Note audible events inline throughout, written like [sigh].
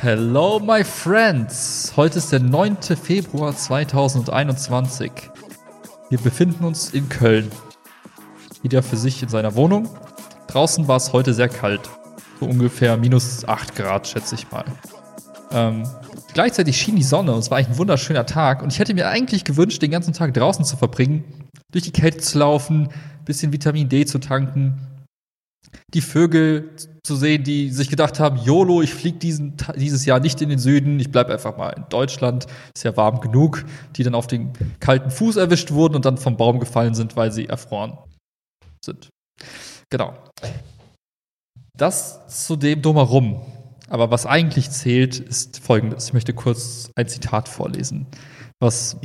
Hello, my friends! Heute ist der 9. Februar 2021. Wir befinden uns in Köln. Jeder für sich in seiner Wohnung. Draußen war es heute sehr kalt. So ungefähr minus 8 Grad, schätze ich mal. Ähm, gleichzeitig schien die Sonne und es war eigentlich ein wunderschöner Tag. Und ich hätte mir eigentlich gewünscht, den ganzen Tag draußen zu verbringen, durch die Kälte zu laufen, bisschen Vitamin D zu tanken, die Vögel zu sehen, die sich gedacht haben, YOLO, ich fliege dieses Jahr nicht in den Süden, ich bleibe einfach mal in Deutschland, ist ja warm genug, die dann auf den kalten Fuß erwischt wurden und dann vom Baum gefallen sind, weil sie erfroren sind. Genau. Das zu dem drumherum. Aber was eigentlich zählt, ist folgendes. Ich möchte kurz ein Zitat vorlesen. Was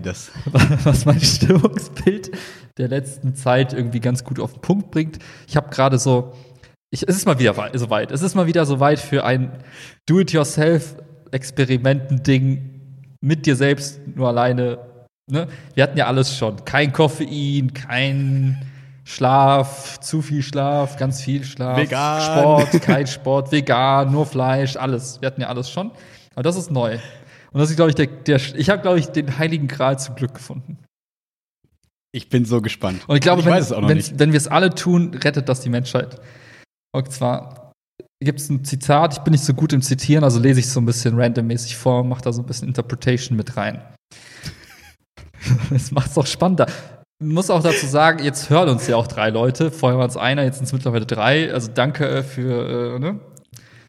das. [laughs] Was mein Stimmungsbild der letzten Zeit irgendwie ganz gut auf den Punkt bringt. Ich habe gerade so, ich, es ist mal wieder so weit. Es ist mal wieder so weit für ein Do-it-yourself-Experimenten-Ding mit dir selbst, nur alleine. Ne? Wir hatten ja alles schon. Kein Koffein, kein Schlaf, zu viel Schlaf, ganz viel Schlaf. Vegan. Sport, kein Sport, vegan, nur Fleisch, alles. Wir hatten ja alles schon. Aber das ist neu. Und das ist, glaube ich, der, der ich habe, glaube ich, den heiligen Gral zum Glück gefunden. Ich bin so gespannt. Und ich glaube, ich wenn, wenn, wenn wir es alle tun, rettet das die Menschheit. Und zwar gibt es ein Zitat, ich bin nicht so gut im Zitieren, also lese ich so ein bisschen randommäßig vor, mache da so ein bisschen Interpretation mit rein. das [laughs] macht es auch spannender. Ich muss auch dazu sagen, jetzt hören uns ja auch drei Leute. Vorher waren es einer, jetzt sind es mittlerweile drei. Also danke für, äh, ne?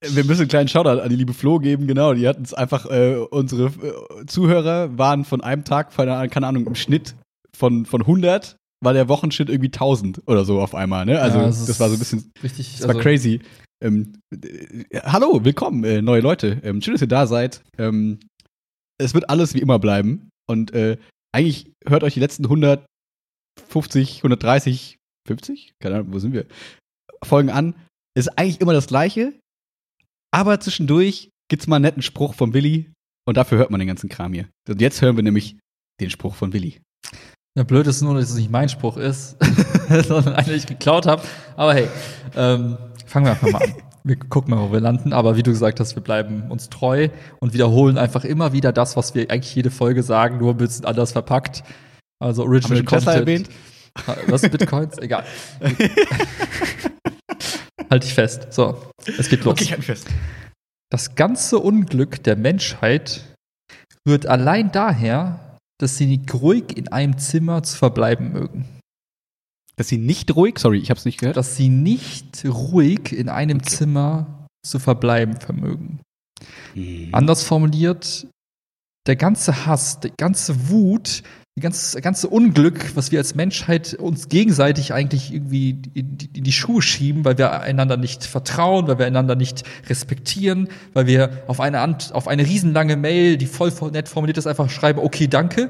Wir müssen einen kleinen Shoutout an die liebe Flo geben, genau. Die hatten es einfach, äh, unsere äh, Zuhörer waren von einem Tag, keine Ahnung, im Schnitt von, von 100 war der Wochenschnitt irgendwie 1000 oder so auf einmal, ne? Also, ja, das, das war so ein bisschen, richtig, das war also, crazy. Ähm, äh, hallo, willkommen, äh, neue Leute. Ähm, schön, dass ihr da seid. Ähm, es wird alles wie immer bleiben. Und äh, eigentlich hört euch die letzten 150, 130, 50? Keine Ahnung, wo sind wir? Folgen an. Ist eigentlich immer das Gleiche. Aber zwischendurch gibt's mal einen netten Spruch von Willi. Und dafür hört man den ganzen Kram hier. Und jetzt hören wir nämlich den Spruch von Willi. Ja, blöd ist nur, dass es nicht mein Spruch ist, [laughs] sondern einer, den ich geklaut habe. Aber hey, ähm, fangen wir einfach mal an. Wir gucken mal, wo wir landen. Aber wie du gesagt hast, wir bleiben uns treu und wiederholen einfach immer wieder das, was wir eigentlich jede Folge sagen, nur ein bisschen anders verpackt. Also Original Haben Content. erwähnt? Was Bitcoins? Egal. [laughs] [laughs] halt dich fest. So, es geht los. Okay, ich halt mich fest. Das ganze Unglück der Menschheit rührt allein daher, dass sie nicht ruhig in einem Zimmer zu verbleiben mögen. Dass sie nicht ruhig, sorry, ich habe es nicht gehört. Dass sie nicht ruhig in einem okay. Zimmer zu verbleiben vermögen. Mhm. Anders formuliert, der ganze Hass, die ganze Wut, die ganze, ganze Unglück, was wir als Menschheit uns gegenseitig eigentlich irgendwie in die, in die Schuhe schieben, weil wir einander nicht vertrauen, weil wir einander nicht respektieren, weil wir auf eine, auf eine riesenlange Mail, die voll nett formuliert ist, einfach schreiben, okay, danke.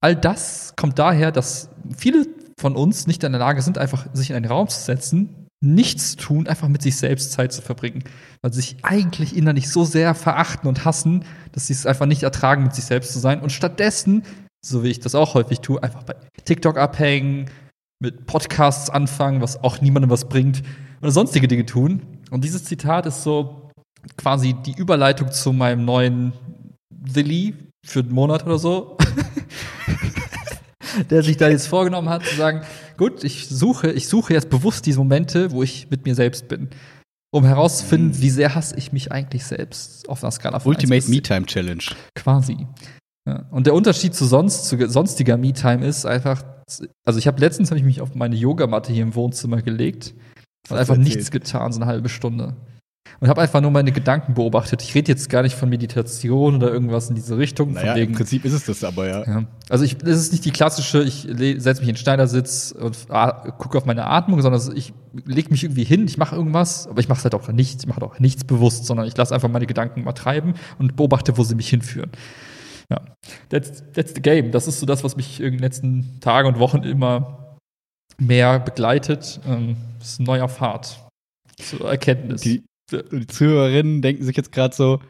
All das kommt daher, dass viele von uns nicht in der Lage sind, einfach sich in einen Raum zu setzen nichts tun, einfach mit sich selbst Zeit zu verbringen. Weil sie sich eigentlich innerlich so sehr verachten und hassen, dass sie es einfach nicht ertragen, mit sich selbst zu sein. Und stattdessen, so wie ich das auch häufig tue, einfach bei TikTok abhängen, mit Podcasts anfangen, was auch niemandem was bringt, oder sonstige Dinge tun. Und dieses Zitat ist so quasi die Überleitung zu meinem neuen Willi für einen Monat oder so. [laughs] der sich da jetzt vorgenommen hat, zu sagen, gut, ich suche, ich suche jetzt bewusst diese Momente, wo ich mit mir selbst bin. Um herauszufinden, mhm. wie sehr hasse ich mich eigentlich selbst auf einer Skala von Ultimate Me-Time Challenge. Quasi. Ja. Und der Unterschied zu sonst, zu sonstiger Me-Time ist einfach, also ich habe letztens habe ich mich auf meine Yogamatte hier im Wohnzimmer gelegt und einfach nichts getan, so eine halbe Stunde und habe einfach nur meine Gedanken beobachtet. Ich rede jetzt gar nicht von Meditation oder irgendwas in diese Richtung. Naja, wegen, im Prinzip ist es das aber, ja. ja. Also ich, es ist nicht die klassische, ich setze mich in den Schneidersitz und gucke auf meine Atmung, sondern ich lege mich irgendwie hin, ich mache irgendwas, aber ich mache es halt auch nichts, ich mache auch nichts bewusst, sondern ich lasse einfach meine Gedanken mal treiben und beobachte, wo sie mich hinführen. Ja, that's, that's the game. Das ist so das, was mich in den letzten Tagen und Wochen immer mehr begleitet. Ähm, das ist ein neuer Pfad zur Erkenntnis. Die, die Zuhörerinnen denken sich jetzt gerade so,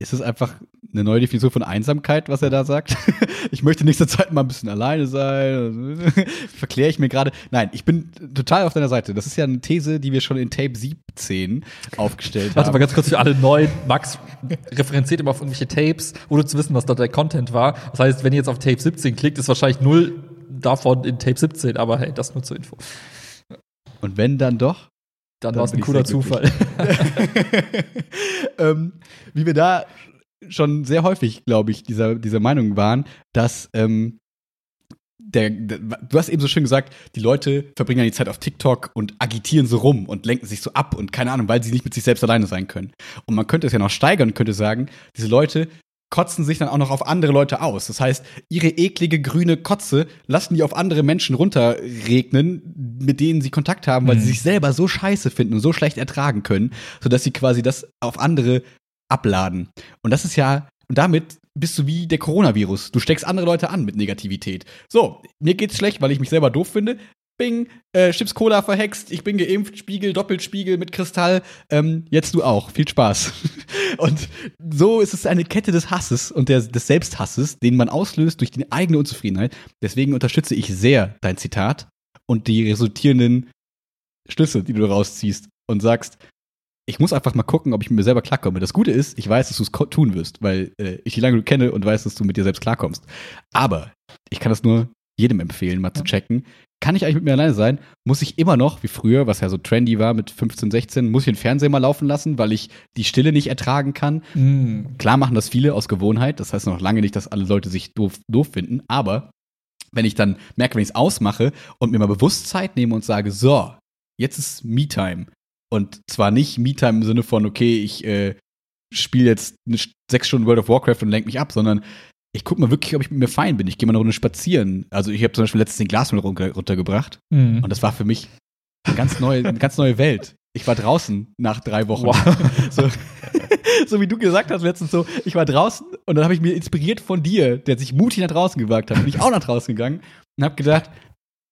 ist es einfach eine neue Definition von Einsamkeit, was er da sagt? [laughs] ich möchte nächste Zeit mal ein bisschen alleine sein. [laughs] Verkläre ich mir gerade. Nein, ich bin total auf deiner Seite. Das ist ja eine These, die wir schon in Tape 17 aufgestellt Warte haben. mal ganz kurz für alle Neuen. Max referenziert immer auf irgendwelche Tapes, ohne zu wissen, was da der Content war. Das heißt, wenn ihr jetzt auf Tape 17 klickt, ist wahrscheinlich null davon in Tape 17, aber hey, das nur zur Info. Und wenn dann doch? Dann, Dann war es ein cooler. Zufall. [laughs] ähm, wie wir da schon sehr häufig, glaube ich, dieser, dieser Meinung waren, dass ähm, der, der, du hast eben so schön gesagt, die Leute verbringen ja die Zeit auf TikTok und agitieren so rum und lenken sich so ab und keine Ahnung, weil sie nicht mit sich selbst alleine sein können. Und man könnte es ja noch steigern und könnte sagen, diese Leute kotzen sich dann auch noch auf andere Leute aus. Das heißt, ihre eklige grüne Kotze lassen die auf andere Menschen runterregnen, mit denen sie Kontakt haben, weil Mhm. sie sich selber so scheiße finden und so schlecht ertragen können, sodass sie quasi das auf andere abladen. Und das ist ja, und damit bist du wie der Coronavirus. Du steckst andere Leute an mit Negativität. So, mir geht's schlecht, weil ich mich selber doof finde. Bing, äh, Chips Cola verhext, ich bin geimpft, Spiegel, Doppelspiegel mit Kristall. Ähm, jetzt du auch. Viel Spaß. [laughs] Und so ist es eine Kette des Hasses und der, des Selbsthasses, den man auslöst durch die eigene Unzufriedenheit. Deswegen unterstütze ich sehr dein Zitat und die resultierenden Schlüsse, die du rausziehst und sagst, ich muss einfach mal gucken, ob ich mit mir selber klarkomme. Das Gute ist, ich weiß, dass du es tun wirst, weil äh, ich dich lange kenne und weiß, dass du mit dir selbst klarkommst. Aber ich kann das nur jedem empfehlen, mal zu checken. Kann ich eigentlich mit mir alleine sein? Muss ich immer noch, wie früher, was ja so trendy war mit 15, 16, muss ich den Fernseher mal laufen lassen, weil ich die Stille nicht ertragen kann? Mm. Klar machen das viele aus Gewohnheit. Das heißt noch lange nicht, dass alle Leute sich doof, doof finden. Aber wenn ich dann merke, wenn ich es ausmache und mir mal bewusst Zeit nehme und sage, so, jetzt ist Me-Time. Und zwar nicht Me-Time im Sinne von, okay, ich äh, spiele jetzt sechs Stunden World of Warcraft und lenke mich ab, sondern ich gucke mal wirklich, ob ich mit mir fein bin. Ich gehe mal eine Runde spazieren. Also ich habe zum Beispiel letztens den Glasmüll runter, runtergebracht Mm. und das war für mich eine ganz neue, eine ganz neue Welt. Ich war draußen nach drei Wochen. Wow. [laughs] So, so wie du gesagt hast letztens so, ich war draußen und dann habe ich mir inspiriert von dir, der sich mutig nach draußen gewagt hat, bin ich auch nach draußen gegangen und habe gedacht,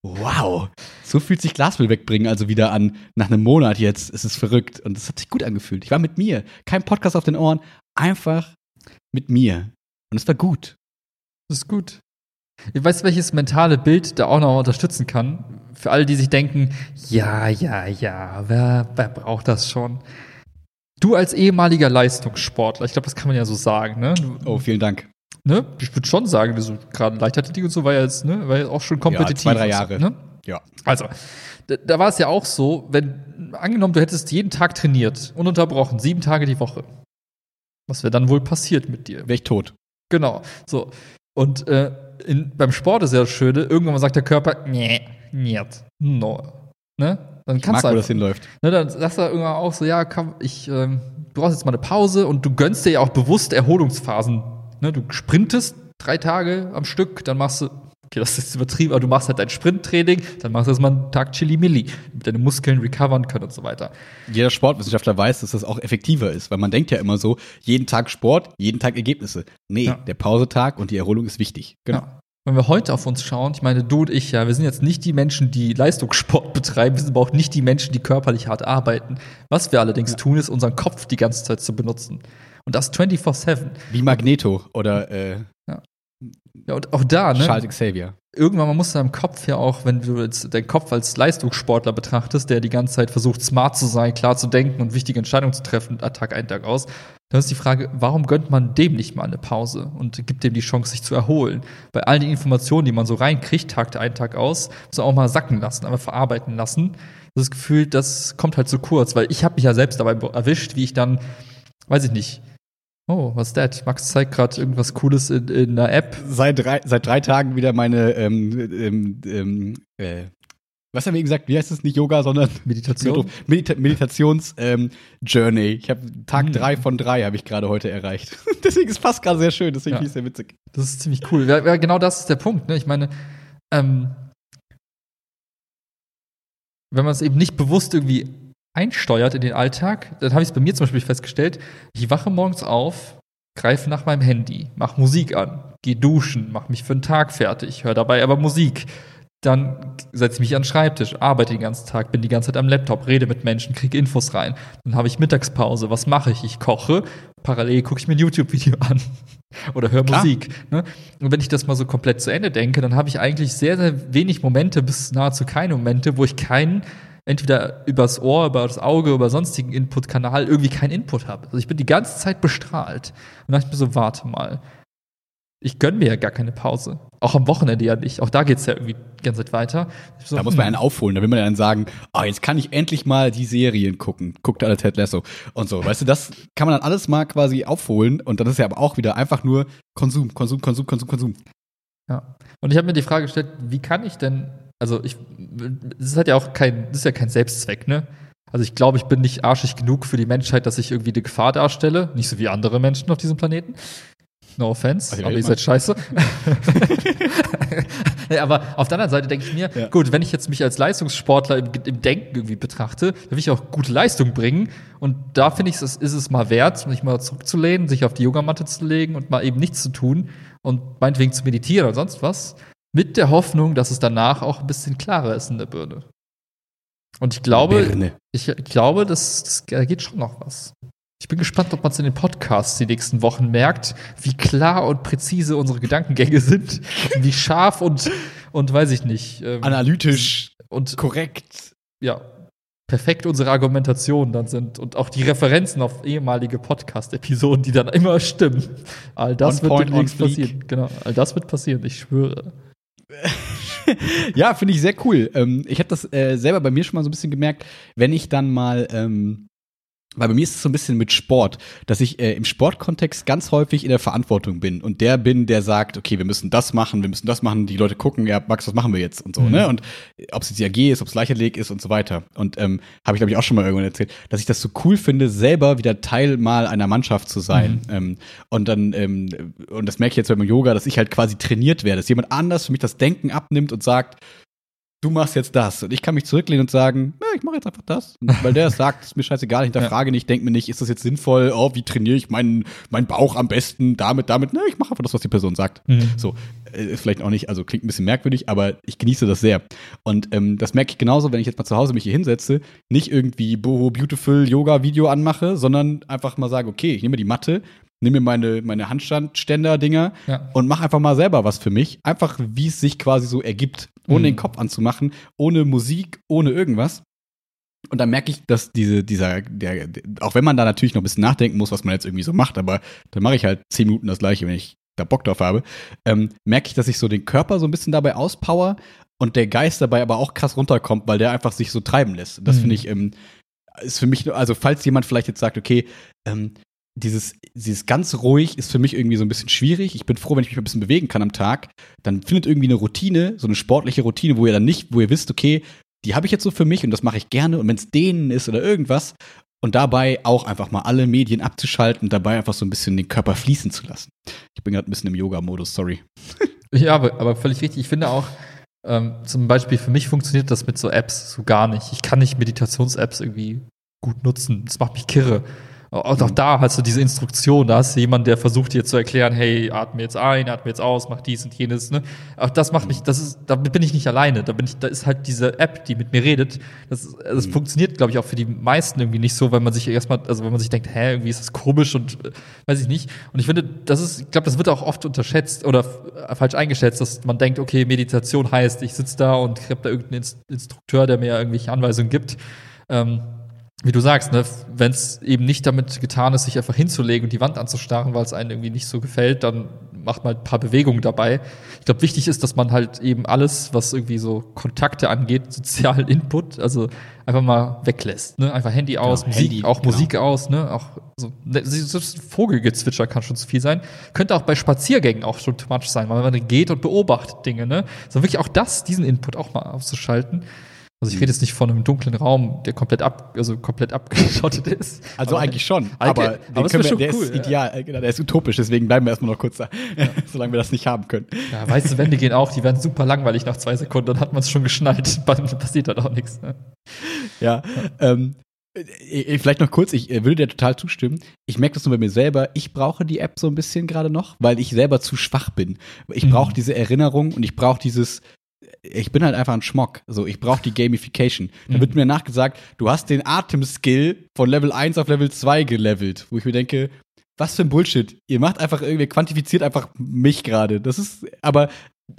wow, so fühlt sich Glasmüll wegbringen also wieder an nach einem Monat jetzt. Es ist verrückt und es hat sich gut angefühlt. Ich war mit mir, kein Podcast auf den Ohren, einfach mit mir und es war gut. Das ist gut. Ich weiß, welches mentale Bild da auch noch unterstützen kann. Für alle, die sich denken, ja, ja, ja, wer, wer braucht das schon? Du als ehemaliger Leistungssportler, ich glaube, das kann man ja so sagen, ne? Oh, vielen Dank. ne? Ich würde schon sagen, so, gerade Leichtathletik und so war ja jetzt, ne, war ja auch schon kompetitiv. zwei, drei Jahre. So, ne? Ja. Also, da, da war es ja auch so, wenn, angenommen, du hättest jeden Tag trainiert, ununterbrochen, sieben Tage die Woche. Was wäre dann wohl passiert mit dir? Wäre ich tot. Genau. So. Und äh, in, beim Sport ist ja das Schöne, irgendwann sagt der Körper, nee, niet, no. Ne? Dann Ich kannst mag, du wo das einfach. hinläuft. Ne, dann sagst du irgendwann auch so, ja, komm, ich ähm, du brauchst jetzt mal eine Pause und du gönnst dir ja auch bewusst Erholungsphasen. Ne? Du sprintest drei Tage am Stück, dann machst du, okay, das ist übertrieben, aber du machst halt dein Sprinttraining, dann machst du erstmal einen Tag Chili-Milli, damit deine Muskeln recovern können und so weiter. Jeder Sportwissenschaftler weiß, dass das auch effektiver ist, weil man denkt ja immer so, jeden Tag Sport, jeden Tag Ergebnisse. Nee, Ja. der Pausetag und die Erholung ist wichtig. Genau. Ja. Wenn wir heute auf uns schauen, ich meine, du und ich, ja, wir sind jetzt nicht die Menschen, die Leistungssport [laughs] betreiben, wir sind aber auch nicht die Menschen, die körperlich hart arbeiten. Was wir allerdings tun, ist, unseren Kopf die ganze Zeit zu benutzen. Und das 24-7. Wie Magneto oder äh, Ja, und auch da, ne? Charles Xavier. irgendwann man muss deinem Kopf ja auch, wenn du jetzt deinen Kopf als Leistungssportler betrachtest, der die ganze Zeit versucht, smart zu sein, klar zu denken und wichtige Entscheidungen zu treffen, Tag ein, Tag aus, dann ist die Frage, warum gönnt man dem nicht mal eine Pause und gibt dem die Chance, sich zu erholen? Bei all den Informationen, die man so reinkriegt, Tag ein, Tag aus, muss man auch mal sacken lassen, einmal verarbeiten lassen. Das Gefühl, das kommt halt zu kurz, weil ich habe mich ja selbst dabei erwischt, wie ich dann, weiß ich nicht, oh, was ist das? Max zeigt gerade irgendwas Cooles in, in einer App. Seit drei, seit drei Tagen wieder meine, ähm, ähm, ähm, äh, was haben wir gesagt? Wie heißt es? Nicht Yoga, sondern [laughs] Meditation. Medita Meditations ähm, Journey. Ich habe Tag Hm. drei von drei habe ich gerade heute erreicht. [laughs] deswegen ist fast gerade sehr schön. Deswegen Ja. finde ich es sehr witzig. Das ist ziemlich cool. Ja, ja, genau das ist der Punkt. Ne? Ich meine, ähm, wenn man es eben nicht bewusst irgendwie einsteuert in den Alltag, dann habe ich es bei mir zum Beispiel festgestellt, ich wache morgens auf, greife nach meinem Handy, mach Musik an, geh duschen, mach mich für den Tag fertig, höre dabei aber Musik. Dann setze ich mich an den Schreibtisch, arbeite den ganzen Tag, bin die ganze Zeit am Laptop, rede mit Menschen, kriege Infos rein. Dann habe ich Mittagspause. Was mache ich? Ich koche. Parallel gucke ich mir ein YouTube-Video [laughs] an oder höre Musik. Ne? Und wenn ich das mal so komplett zu Ende denke, dann habe ich eigentlich sehr, sehr wenig Momente bis nahezu keine Momente, wo ich keinen entweder übers Ohr, über das Auge, über sonstigen Input-Kanal irgendwie keinen Input habe. Also ich bin die ganze Zeit bestrahlt. Und dann dachte ich mir so, warte mal. Ich gönne mir ja gar keine Pause. Auch am Wochenende ja nicht. Auch da geht es ja irgendwie die ganze Zeit weiter. So, da muss man hm. einen aufholen. Da will man ja dann sagen, oh, jetzt kann ich endlich mal die Serien gucken. Guckt alle Ted Lasso und so. Weißt du, das kann man dann alles mal quasi aufholen. Und dann ist ja aber auch wieder einfach nur Konsum, Konsum, Konsum, Konsum, Konsum. Ja. Und ich habe mir die Frage gestellt, wie kann ich denn also ich, das ist halt ja auch kein, das ist ja kein Selbstzweck, ne? Also ich glaube, ich bin nicht arschig genug für die Menschheit, dass ich irgendwie eine Gefahr darstelle. Nicht so wie andere Menschen auf diesem Planeten. No offense, also, aber ihr seid scheiße. [laughs] [laughs] ja, aber auf der anderen Seite denke ich mir, ja. gut, wenn ich jetzt mich als Leistungssportler im, im, Denken irgendwie betrachte, dann will ich auch gute Leistung bringen. Und da finde ich, es ist es mal wert, mich mal zurückzulehnen, sich auf die Yogamatte zu legen und mal eben nichts zu tun und meinetwegen zu meditieren oder sonst was. Mit der Hoffnung, dass es danach auch ein bisschen klarer ist in der Birne. Und ich glaube, ich glaube, das, das, da geht schon noch was. Ich bin gespannt, ob man es in den Podcasts die nächsten Wochen merkt, wie klar und präzise unsere Gedankengänge sind, [laughs] wie scharf und, und weiß ich nicht. Ähm, Analytisch und korrekt. Ja, perfekt unsere Argumentationen dann sind und auch die Referenzen auf ehemalige Podcast-Episoden, die dann immer stimmen. All das on wird demnächst passieren. Genau, all das wird passieren, ich schwöre. [laughs] ja, finde ich sehr cool. Ähm, ich habe das äh, selber bei mir schon mal so ein bisschen gemerkt, wenn ich dann mal ähm, weil bei mir ist es so ein bisschen mit Sport, dass ich äh, im Sportkontext ganz häufig in der Verantwortung bin und der bin, der sagt, okay, wir müssen das machen, wir müssen das machen, die Leute gucken, ja, Max, was machen wir jetzt und so, mhm. ne? Und ob es jetzt AG ist, ob es Leichtathletik ist und so weiter. Und ähm, habe ich, glaube ich, auch schon mal irgendwann erzählt, dass ich das so cool finde, selber wieder Teil mal einer Mannschaft zu sein. Mhm. Ähm, und dann, ähm, und das merke ich jetzt beim Yoga, dass ich halt quasi trainiert werde, dass jemand anders für mich das Denken abnimmt und sagt, du machst jetzt das. Und ich kann mich zurücklehnen und sagen, ja, ich mache jetzt einfach das. Und weil der sagt, ist mir scheißegal, ich hinterfrage ja. nicht, denke mir nicht, ist das jetzt sinnvoll, oh, wie trainiere ich meinen, meinen Bauch am besten, damit, damit. Ne, ich mache einfach das, was die Person sagt. Mhm. So, äh, ist vielleicht auch nicht, also klingt ein bisschen merkwürdig, aber ich genieße das sehr. Und ähm, das merke ich genauso, wenn ich jetzt mal zu Hause mich hier hinsetze, nicht irgendwie Boho Beautiful Yoga-Video anmache, sondern einfach mal sage, okay, ich nehme die Matte, nehme mir meine, meine Handstandständer-Dinger ja. und mach einfach mal selber was für mich. Einfach, wie es sich quasi so ergibt, ohne mhm. den Kopf anzumachen, ohne Musik, ohne irgendwas. Und dann merke ich, dass diese, dieser, der, auch wenn man da natürlich noch ein bisschen nachdenken muss, was man jetzt irgendwie so macht, aber dann mache ich halt zehn Minuten das gleiche, wenn ich da Bock drauf habe, ähm, merke ich, dass ich so den Körper so ein bisschen dabei auspower und der Geist dabei aber auch krass runterkommt, weil der einfach sich so treiben lässt. Das mhm. finde ich, ähm, ist für mich, also falls jemand vielleicht jetzt sagt, okay, ähm, dieses, dieses ganz ruhig ist für mich irgendwie so ein bisschen schwierig. Ich bin froh, wenn ich mich ein bisschen bewegen kann am Tag. Dann findet irgendwie eine Routine, so eine sportliche Routine, wo ihr dann nicht, wo ihr wisst, okay, die habe ich jetzt so für mich und das mache ich gerne. Und wenn es denen ist oder irgendwas, und dabei auch einfach mal alle Medien abzuschalten und dabei einfach so ein bisschen den Körper fließen zu lassen. Ich bin gerade ein bisschen im Yoga-Modus, sorry. [laughs] ja, aber, aber völlig richtig. Ich finde auch, ähm, zum Beispiel für mich funktioniert das mit so Apps so gar nicht. Ich kann nicht Meditations-Apps irgendwie gut nutzen. Das macht mich kirre. Und auch da hast du diese Instruktion, da hast du jemanden, der versucht dir zu erklären, hey, atme jetzt ein, atme jetzt aus, mach dies und jenes. Ne? Auch das macht mich, das ist, damit bin ich nicht alleine. Da bin ich, da ist halt diese App, die mit mir redet. Das, das mhm. funktioniert, glaube ich, auch für die meisten irgendwie nicht so, weil man sich erstmal, also wenn man sich denkt, hä, irgendwie ist das komisch und äh, weiß ich nicht. Und ich finde, das ist, ich glaube, das wird auch oft unterschätzt oder falsch eingeschätzt, dass man denkt, okay, Meditation heißt, ich sitze da und ich habe da irgendeinen Instrukteur, der mir irgendwelche Anweisungen gibt. Ähm, wie du sagst, ne, wenn es eben nicht damit getan ist, sich einfach hinzulegen und die Wand anzustarren, weil es einem irgendwie nicht so gefällt, dann macht man ein paar Bewegungen dabei. Ich glaube, wichtig ist, dass man halt eben alles, was irgendwie so Kontakte angeht, sozialen Input, also einfach mal weglässt. Ne? Einfach Handy aus, genau, Musik, Handy, auch genau. Musik aus, ne? Auch so, ne, so Vogelgezwitscher kann schon zu viel sein. Könnte auch bei Spaziergängen auch schon too much sein, weil man geht und beobachtet Dinge, ne? So wirklich auch das, diesen Input auch mal auszuschalten. Also ich rede jetzt nicht von einem dunklen Raum, der komplett ab, also komplett abgeschottet ist. Also aber eigentlich schon, aber, aber wir, der cool, ist ideal, ja. genau, der ist utopisch, deswegen bleiben wir erstmal noch kurz da, ja. [laughs] solange wir das nicht haben können. Ja, weiße Wände gehen auch, die werden super langweilig nach zwei Sekunden, dann hat man es schon geschnallt, [laughs] dann passiert halt auch nichts. Ne? Ja, ja. Ähm, Äh, vielleicht noch kurz, ich äh, würde dir total zustimmen. Ich merke das nur bei mir selber. Ich brauche die App so ein bisschen gerade noch, weil ich selber zu schwach bin. Ich mhm. brauche diese Erinnerung und ich brauche dieses, ich bin halt einfach ein Schmock. So, ich brauche die Gamification. Mhm. Da wird mir nachgesagt, du hast den Atemskill von Level 1 auf Level 2 gelevelt, wo ich mir denke, was für ein Bullshit. Ihr macht einfach irgendwie, quantifiziert einfach mich gerade. Das ist, aber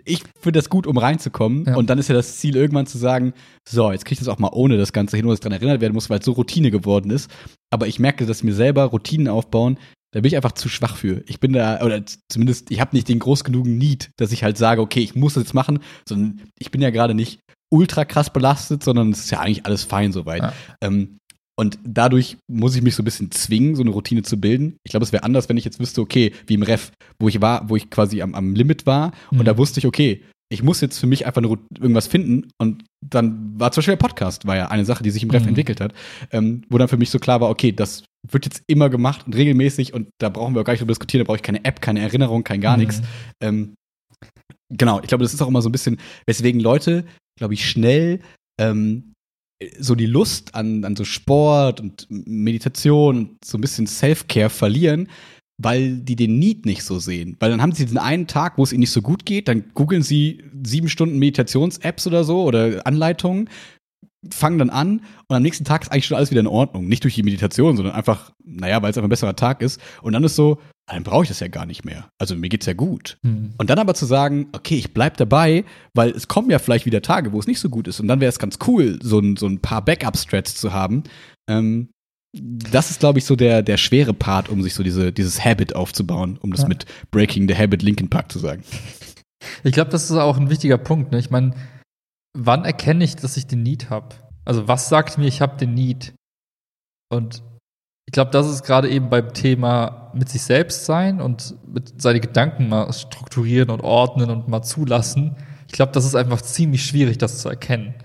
ich finde das gut, um reinzukommen. Ja. Und dann ist ja das Ziel, irgendwann zu sagen, so, jetzt kriege ich das auch mal ohne das Ganze hin, wo es dran erinnert werden muss, weil es so Routine geworden ist. Aber ich merke, dass mir selber Routinen aufbauen, da bin ich einfach zu schwach für. Ich bin da, oder zumindest, ich habe nicht den groß genugen Need, dass ich halt sage, okay, ich muss das jetzt machen, sondern ich bin ja gerade nicht ultra krass belastet, sondern es ist ja eigentlich alles fein soweit. Ja. Ähm, und dadurch muss ich mich so ein bisschen zwingen, so eine Routine zu bilden. Ich glaube, es wäre anders, wenn ich jetzt wüsste, okay, wie im Ref, wo ich war, wo ich quasi am, am Limit war mhm. und da wusste ich, okay, ich muss jetzt für mich einfach eine, irgendwas finden und dann war zum Beispiel der Podcast, war ja eine Sache, die sich im Ref mhm. entwickelt hat, ähm, wo dann für mich so klar war, okay, das wird jetzt immer gemacht und regelmäßig und da brauchen wir auch gar nicht drüber diskutieren, da brauche ich keine App, keine Erinnerung, kein gar mhm. nichts. Ähm, genau, ich glaube, das ist auch immer so ein bisschen, weswegen Leute, glaube ich, schnell ähm, so die Lust an, an so Sport und Meditation und so ein bisschen Self-Care verlieren, weil die den Need nicht so sehen. Weil dann haben sie diesen einen Tag, wo es ihnen nicht so gut geht, dann googeln sie sieben Stunden Meditations-Apps oder so oder Anleitungen, fangen dann an und am nächsten Tag ist eigentlich schon alles wieder in Ordnung. Nicht durch die Meditation, sondern einfach, naja, weil es einfach ein besserer Tag ist. Und dann ist so, dann brauche ich das ja gar nicht mehr. Also mir geht's ja gut. Mhm. Und dann aber zu sagen, okay, ich bleib dabei, weil es kommen ja vielleicht wieder Tage, wo es nicht so gut ist. Und dann wäre es ganz cool, so ein, so ein paar Backup-Strats zu haben. Ähm, das ist, glaube ich, so der, der schwere Part, um sich so diese, dieses Habit aufzubauen, um das ja. mit Breaking the Habit Linkin Park zu sagen. Ich glaube, das ist auch ein wichtiger Punkt. Ne? Ich meine, wann erkenne ich, dass ich den Need habe? Also was sagt mir, ich habe den Need? Und ich glaube, das ist gerade eben beim Thema mit sich selbst sein und mit seine Gedanken mal strukturieren und ordnen und mal zulassen. Ich glaube, das ist einfach ziemlich schwierig, das zu erkennen.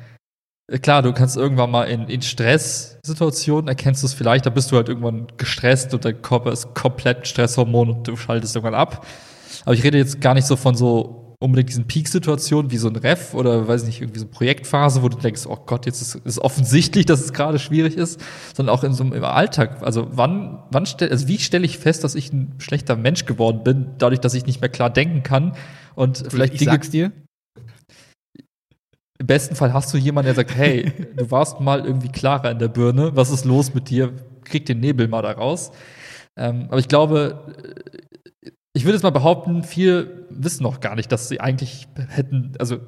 Äh, klar, du kannst irgendwann mal in, in Stresssituationen erkennst du es vielleicht, da bist du halt irgendwann gestresst und dein Körper ist komplett Stresshormon und du schaltest irgendwann ab. Aber ich rede jetzt gar nicht so von so unbedingt diesen Peak-Situationen wie so ein Ref oder weiß nicht, irgendwie so eine Projektphase, wo du denkst, oh Gott, jetzt ist es offensichtlich, dass es gerade schwierig ist, sondern auch in so einem Alltag. Also wann, wann stell, also wie stelle ich fest, dass ich ein schlechter Mensch geworden bin, dadurch, dass ich nicht mehr klar denken kann und vielleicht ich Dinge, sag's dir. Im besten Fall hast du jemanden, der sagt, hey, [laughs] du warst mal irgendwie klarer in der Birne, was ist los mit dir? Krieg den Nebel mal da raus. Ähm, aber ich glaube, ich würde jetzt mal behaupten, viele wissen noch gar nicht, dass sie eigentlich hätten, also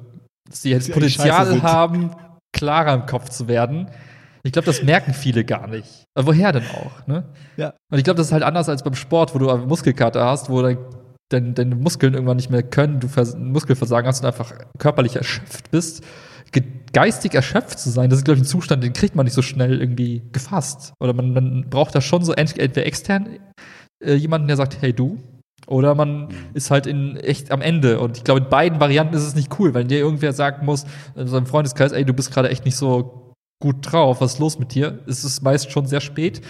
dass sie jetzt Potenzial haben, klarer im Kopf zu werden. Ich glaube, das merken viele gar nicht. Aber woher denn auch? Ne? Ja. Und ich glaube, das ist halt anders als beim Sport, wo du eine Muskelkater hast, wo dein, dein, deine Muskeln irgendwann nicht mehr können, du Muskelversagen hast und einfach körperlich erschöpft bist. Geistig erschöpft zu sein, das ist, glaube ich, ein Zustand, den kriegt man nicht so schnell irgendwie gefasst. Oder man, man braucht da schon so entweder extern äh, jemanden, der sagt, hey du, oder man mhm. ist halt in echt am Ende. Und ich glaube, in beiden Varianten ist es nicht cool, weil dir irgendwer sagen muss, in seinem Freundeskreis, ey, du bist gerade echt nicht so gut drauf, was ist los mit dir? Es ist meist schon sehr spät.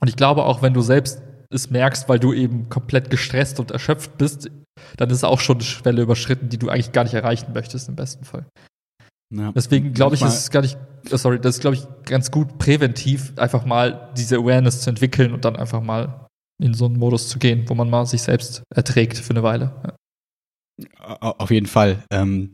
Und ich glaube auch, wenn du selbst es merkst, weil du eben komplett gestresst und erschöpft bist, dann ist auch schon eine Schwelle überschritten, die du eigentlich gar nicht erreichen möchtest, im besten Fall. Ja. Deswegen glaube ich, ist es gar nicht, oh, sorry, das ist, glaube ich, ganz gut präventiv, einfach mal diese Awareness zu entwickeln und dann einfach mal in so einen Modus zu gehen, wo man mal sich selbst erträgt für eine Weile. Ja. Auf jeden Fall. Ähm,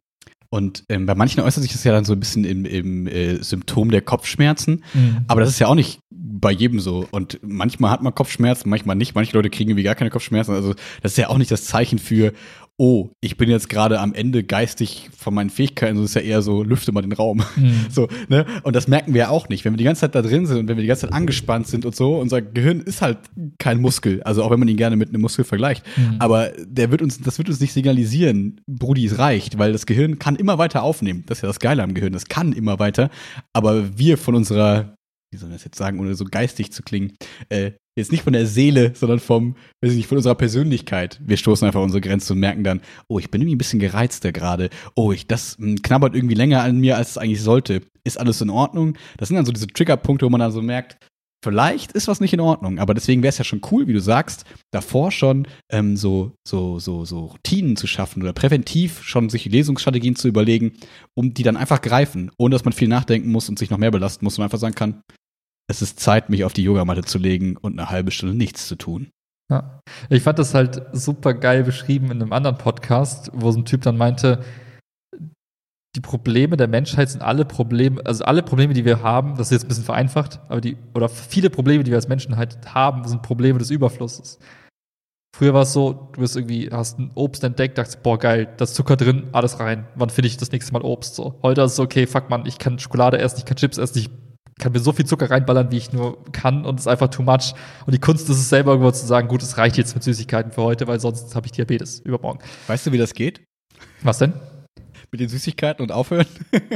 und ähm, bei manchen äußert sich das ja dann so ein bisschen im, im äh, Symptom der Kopfschmerzen. Mhm. Aber das ist ja auch nicht bei jedem so. Und manchmal hat man Kopfschmerzen, manchmal nicht. Manche Leute kriegen irgendwie gar keine Kopfschmerzen. Also das ist ja auch nicht das Zeichen für, oh, ich bin jetzt gerade am Ende geistig von meinen Fähigkeiten, so ist ja eher so, lüfte mal den Raum. Mhm. [laughs] So, ne? Und das merken wir ja auch nicht. Wenn wir die ganze Zeit da drin sind und wenn wir die ganze Zeit angespannt sind und so, unser Gehirn ist halt kein Muskel. Also auch wenn man ihn gerne mit einem Muskel vergleicht. Mhm. Aber der wird uns, das wird uns nicht signalisieren, Brudi, es reicht, weil das Gehirn kann immer weiter aufnehmen. Das ist ja das Geile am Gehirn. Das kann immer weiter. Aber wir von unserer wie soll man das jetzt sagen, ohne so geistig zu klingen, äh, jetzt nicht von der Seele, sondern vom, weiß ich nicht, von unserer Persönlichkeit. Wir stoßen einfach unsere Grenze und merken dann, oh, ich bin irgendwie ein bisschen gereizter gerade. Oh, ich, das mh, hm, knabbert irgendwie länger an mir, als es eigentlich sollte. Ist alles in Ordnung? Das sind dann so diese Triggerpunkte, wo man dann so merkt, vielleicht ist was nicht in Ordnung. Aber deswegen wäre es ja schon cool, wie du sagst, davor schon ähm, so, so, so, so Routinen zu schaffen oder präventiv schon sich Lesungsstrategien zu überlegen, um die dann einfach greifen, ohne dass man viel nachdenken muss und sich noch mehr belasten muss und einfach sagen kann, es ist Zeit, mich auf die Yogamatte zu legen und eine halbe Stunde nichts zu tun. Ja. Ich fand das halt super geil beschrieben in einem anderen Podcast, wo so ein Typ dann meinte, die Probleme der Menschheit sind alle Probleme, also alle Probleme, die wir haben, das ist jetzt ein bisschen vereinfacht, aber die, oder viele Probleme, die wir als Menschen halt haben, sind Probleme des Überflusses. Früher war es so, du bist irgendwie, hast ein Obst entdeckt, dachtest, boah, geil, da ist Zucker drin, alles rein. Wann finde ich das nächste Mal Obst? So. Heute ist es okay, fuck man, ich kann Schokolade essen, ich kann Chips essen, ich kann mir so viel Zucker reinballern, wie ich nur kann und es ist einfach too much. Und die Kunst ist es selber irgendwo zu sagen, gut, es reicht jetzt mit Süßigkeiten für heute, weil sonst habe ich Diabetes übermorgen. Weißt du, wie das geht? Was denn? Mit den Süßigkeiten und aufhören? [laughs]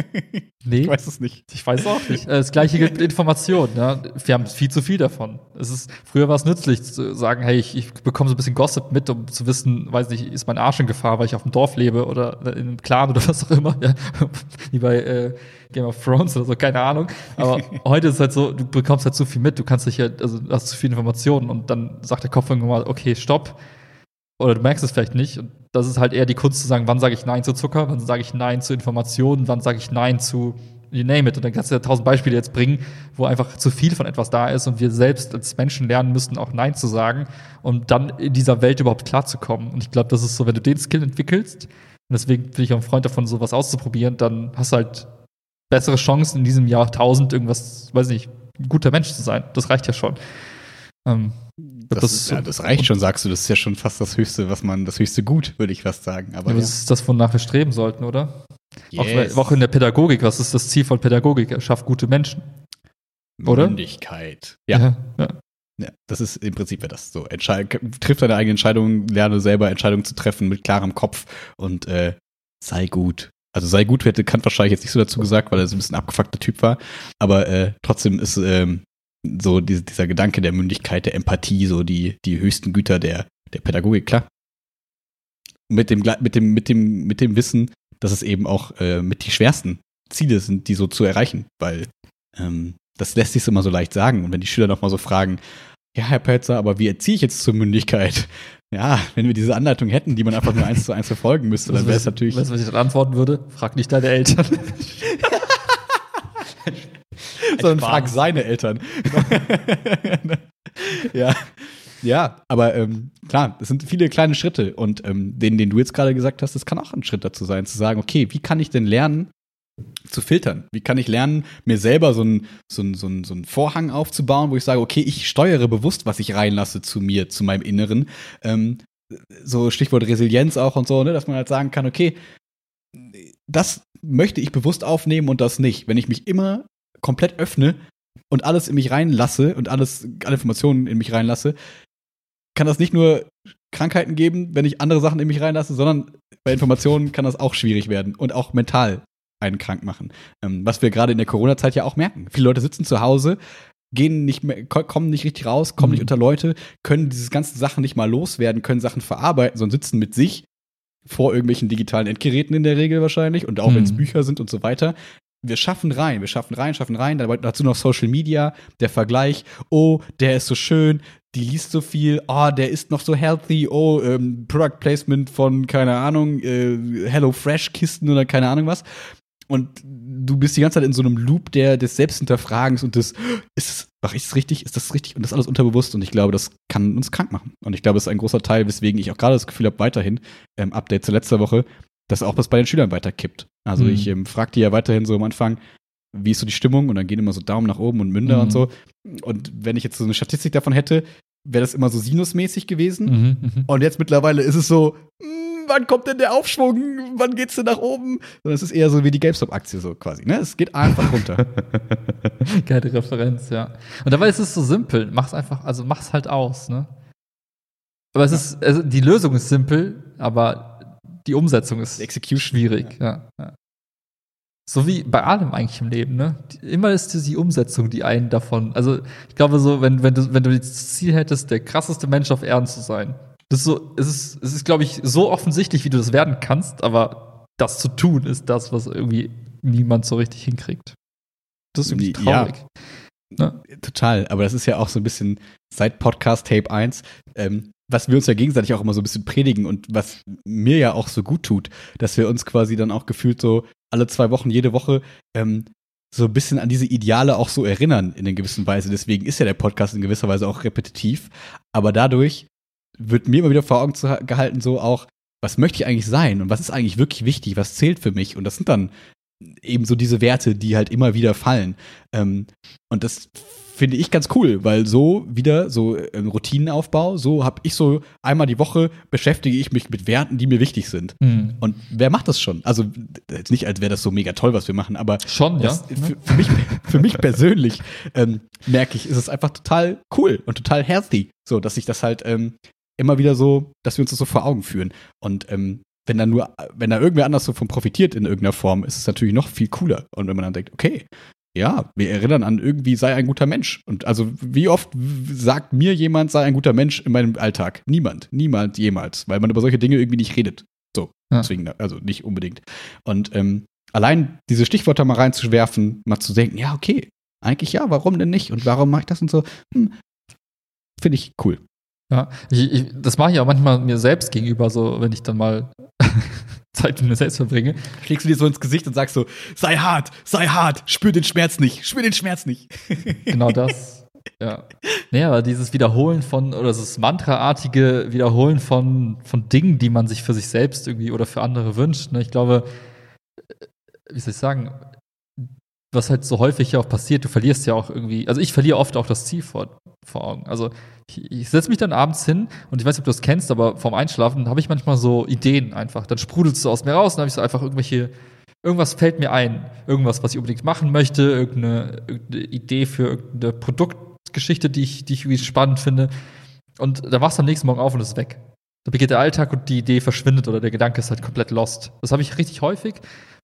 Nee. Ich weiß es nicht. Ich weiß auch nicht. Äh, Das gleiche gilt mit Informationen. Ja. Wir haben viel zu viel davon. Es ist, früher war es nützlich zu sagen, hey, ich, ich bekomme so ein bisschen Gossip mit, um zu wissen, weiß nicht, ist mein Arsch in Gefahr, weil ich auf dem Dorf lebe oder in einem Clan oder [laughs] was auch immer. Ja. [laughs] Wie bei äh, Game of Thrones oder so, keine Ahnung. Aber heute ist es halt so, du bekommst halt zu viel mit, du kannst dich halt, also du hast zu viele Informationen und dann sagt der Kopf irgendwann mal, okay, stopp. Oder du merkst es vielleicht nicht. Und das ist halt eher die Kunst zu sagen, wann sage ich Nein zu Zucker, wann sage ich Nein zu Informationen, wann sage ich Nein zu you name it. Und dann kannst du ja tausend Beispiele jetzt bringen, wo einfach zu viel von etwas da ist und wir selbst als Menschen lernen müssen, auch Nein zu sagen, um dann in dieser Welt überhaupt klarzukommen. Und ich glaube, das ist so, wenn du den Skill entwickelst, und deswegen bin ich auch ein Freund davon, sowas auszuprobieren, dann hast du halt bessere Chancen in diesem Jahrtausend irgendwas, weiß nicht, ein guter Mensch zu sein. Das reicht ja schon. Ähm, Das, das- ist, ja, das reicht schon, sagst du. Das ist ja schon fast das höchste, was man, das höchste Gut, würde ich fast sagen. Aber ja, ja. das ist das, wonach wir streben sollten, oder? Auch, Yes. auch in der Pädagogik. Was ist das Ziel von Pädagogik? Er schafft gute Menschen. oder? Mündigkeit. Ja, ja. das ist im Prinzip ja das so. Triff deine eigene Entscheidung, lerne selber Entscheidungen zu treffen mit klarem Kopf und äh, sei gut. Also sei gut hätte Kant wahrscheinlich jetzt nicht so dazu gesagt, weil er so ein bisschen abgefuckter Typ war. Aber äh, trotzdem ist ähm, so diese, dieser Gedanke der Mündigkeit, der Empathie, so die, die höchsten Güter der, der Pädagogik, klar. Mit dem, mit dem, mit dem, mit dem Wissen, dass es eben auch äh, mit die schwersten Ziele sind, die so zu erreichen, weil ähm, das lässt sich immer so leicht sagen. Und wenn die Schüler noch mal so fragen, ja, Herr Pelzer, aber wie erziehe ich jetzt zur Mündigkeit? [laughs] Ja, wenn wir diese Anleitung hätten, die man einfach nur eins zu eins verfolgen müsste, dann wäre es natürlich. Weißt du, was ich dann antworten würde? Frag nicht deine Eltern. [laughs] sondern frag seine Eltern. [laughs] ja. Ja, aber ähm, klar, es sind viele kleine Schritte und ähm, den, den du jetzt gerade gesagt hast, das kann auch ein Schritt dazu sein, zu sagen, okay, wie kann ich denn lernen, zu filtern? Wie kann ich lernen, mir selber so einen so einen- so einen- so einen Vorhang aufzubauen, wo ich sage, okay, ich steuere bewusst, was ich reinlasse zu mir, zu meinem Inneren. Ähm, so Stichwort Resilienz auch und so, ne, dass man halt sagen kann, okay, das möchte ich bewusst aufnehmen und das nicht. Wenn ich mich immer komplett öffne und alles in mich reinlasse und alles, alle Informationen in mich reinlasse, kann das nicht nur Krankheiten geben, wenn ich andere Sachen in mich reinlasse, sondern bei Informationen kann das auch schwierig werden und auch mental einen krank machen. Ähm, was wir gerade in der Corona-Zeit ja auch merken. Viele Leute sitzen zu Hause, gehen nicht mehr, ko- kommen nicht richtig raus, kommen Mhm. nicht unter Leute, können diese ganzen Sachen nicht mal loswerden, können Sachen verarbeiten, sondern sitzen mit sich vor irgendwelchen digitalen Endgeräten in der Regel wahrscheinlich und auch Mhm. wenn es Bücher sind und so weiter. Wir schaffen rein, wir schaffen rein, schaffen rein, dabei dazu noch Social Media, der Vergleich, oh, der ist so schön, die liest so viel, oh, der ist noch so healthy, oh, ähm, Product Placement von, keine Ahnung, äh, Hello Fresh Kisten oder keine Ahnung was. Und du bist die ganze Zeit in so einem Loop der, des Selbsthinterfragens und des, ist mache ich es richtig, ist das richtig? Und das ist alles unterbewusst und ich glaube, das kann uns krank machen. Und ich glaube, das ist ein großer Teil, weswegen ich auch gerade das Gefühl habe, weiterhin, ähm, Update zu letzter Woche, dass auch das bei den Schülern weiterkippt. Also Mhm. ich ähm, frage die ja weiterhin so am Anfang, wie ist so die Stimmung? Und dann gehen immer so Daumen nach oben und Münder Mhm. und so. Und wenn ich jetzt so eine Statistik davon hätte, wäre das immer so sinusmäßig gewesen. Mhm, mhm. Und jetzt mittlerweile ist es so, "Hm, wann kommt denn der Aufschwung? Wann geht's denn nach oben? Und es ist eher so wie die GameStop-Aktie so quasi. Ne? Es geht einfach runter. [laughs] Geile Referenz, ja. Und dabei ist es so simpel. Mach's einfach, also mach's halt aus, ne? Aber es ist, also die Lösung ist simpel, aber die Umsetzung ist Execution. schwierig, ja. ja. So wie bei allem eigentlich im Leben, ne? Immer ist es die Umsetzung, die einen davon. Also ich glaube so, wenn, wenn du, wenn du das Ziel hättest, der krasseste Mensch auf Erden zu sein, das ist so, es ist, es ist, glaube ich, so offensichtlich, wie du das werden kannst, aber das zu tun ist das, was irgendwie niemand so richtig hinkriegt. Das ist irgendwie Ja. traurig. Ne? Total, aber das ist ja auch so ein bisschen seit Podcast Tape 1, ähm, was wir uns ja gegenseitig auch immer so ein bisschen predigen und was mir ja auch so gut tut, dass wir uns quasi dann auch gefühlt so alle zwei Wochen, jede Woche ähm, so ein bisschen an diese Ideale auch so erinnern in einer gewissen Weise. Deswegen ist ja der Podcast in gewisser Weise auch repetitiv. Aber dadurch wird mir immer wieder vor Augen gehalten, so auch, was möchte ich eigentlich sein und was ist eigentlich wirklich wichtig, was zählt für mich? Und das sind dann eben so diese Werte, die halt immer wieder fallen. Ähm, und das finde ich ganz cool, weil so wieder so ein Routinenaufbau, so habe ich so einmal die Woche beschäftige ich mich mit Werten, die mir wichtig sind. Mhm. Und wer macht das schon? Also jetzt nicht, als wäre das so mega toll, was wir machen, aber schon, das, ja. Für, für, mich, [laughs] für mich persönlich ähm, merke ich, ist es einfach total cool und total healthy, so dass ich das halt ähm, immer wieder so, dass wir uns das so vor Augen führen. Und ähm, wenn da nur, wenn da irgendwer anders so von profitiert in irgendeiner Form, ist es natürlich noch viel cooler. Und wenn man dann denkt, okay, ja, wir erinnern an irgendwie sei ein guter Mensch. Und also wie oft sagt mir jemand, sei ein guter Mensch in meinem Alltag? Niemand, niemand jemals, weil man über solche Dinge irgendwie nicht redet. So, ja. deswegen, also nicht unbedingt. Und ähm, allein diese Stichworte mal reinzuwerfen, mal zu denken, ja, okay, eigentlich ja, warum denn nicht? Und warum mache ich das und so? Hm, Finde ich cool. Ja, ich, ich, das mache ich auch manchmal mir selbst gegenüber, so wenn ich dann mal [laughs] Zeit mit mir selbst verbringe. Schlägst du dir so ins Gesicht und sagst so, sei hart, sei hart, spür den Schmerz nicht, spür den Schmerz nicht. [laughs] Genau das. Ja. Naja, aber dieses Wiederholen von, oder das Mantraartige Wiederholen von, von Dingen, die man sich für sich selbst irgendwie oder für andere wünscht. Ne? Ich glaube, äh, wie soll ich sagen, was halt so häufig ja auch passiert, du verlierst ja auch irgendwie, also ich verliere oft auch das Ziel vor, vor Augen. Also ich, ich setze mich dann abends hin und ich weiß nicht, ob du das kennst, aber vorm Einschlafen habe ich manchmal so Ideen einfach. Dann sprudelt es aus mir raus und habe ich so einfach irgendwelche, irgendwas fällt mir ein. Irgendwas, was ich unbedingt machen möchte, irgendeine, irgendeine Idee für irgendeine Produktgeschichte, die ich, die ich irgendwie spannend finde. Und dann wachst du am nächsten Morgen auf und es ist weg. Da beginnt der Alltag und die Idee verschwindet oder der Gedanke ist halt komplett lost. Das habe ich richtig häufig.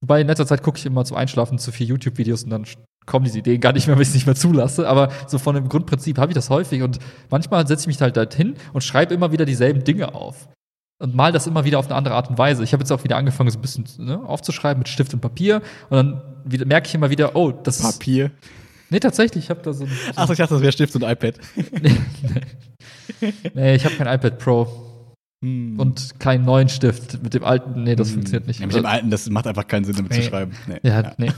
Wobei in letzter Zeit gucke ich immer zum Einschlafen zu vier YouTube-Videos und dann kommen diese Ideen gar nicht mehr, [laughs] weil ich es nicht mehr zulasse. Aber so von dem Grundprinzip habe ich das häufig und manchmal setze ich mich halt hin und schreibe immer wieder dieselben Dinge auf. Und mal das immer wieder auf eine andere Art und Weise. Ich habe jetzt auch wieder angefangen, so ein bisschen ne, aufzuschreiben mit Stift und Papier. Und dann wieder, merke ich immer wieder, oh, das ist. Papier. Nee, tatsächlich, ich habe da so. Ach, ich dachte, das wäre Stift und iPad. [laughs] nee, nee. nee ich habe kein iPad Pro. Hm. Und keinen neuen Stift. Mit dem alten, nee, das hm. funktioniert nicht. Ja, mit dem alten, das macht einfach keinen Sinn, damit nee. zu schreiben. Nee. Ja, ja, nee.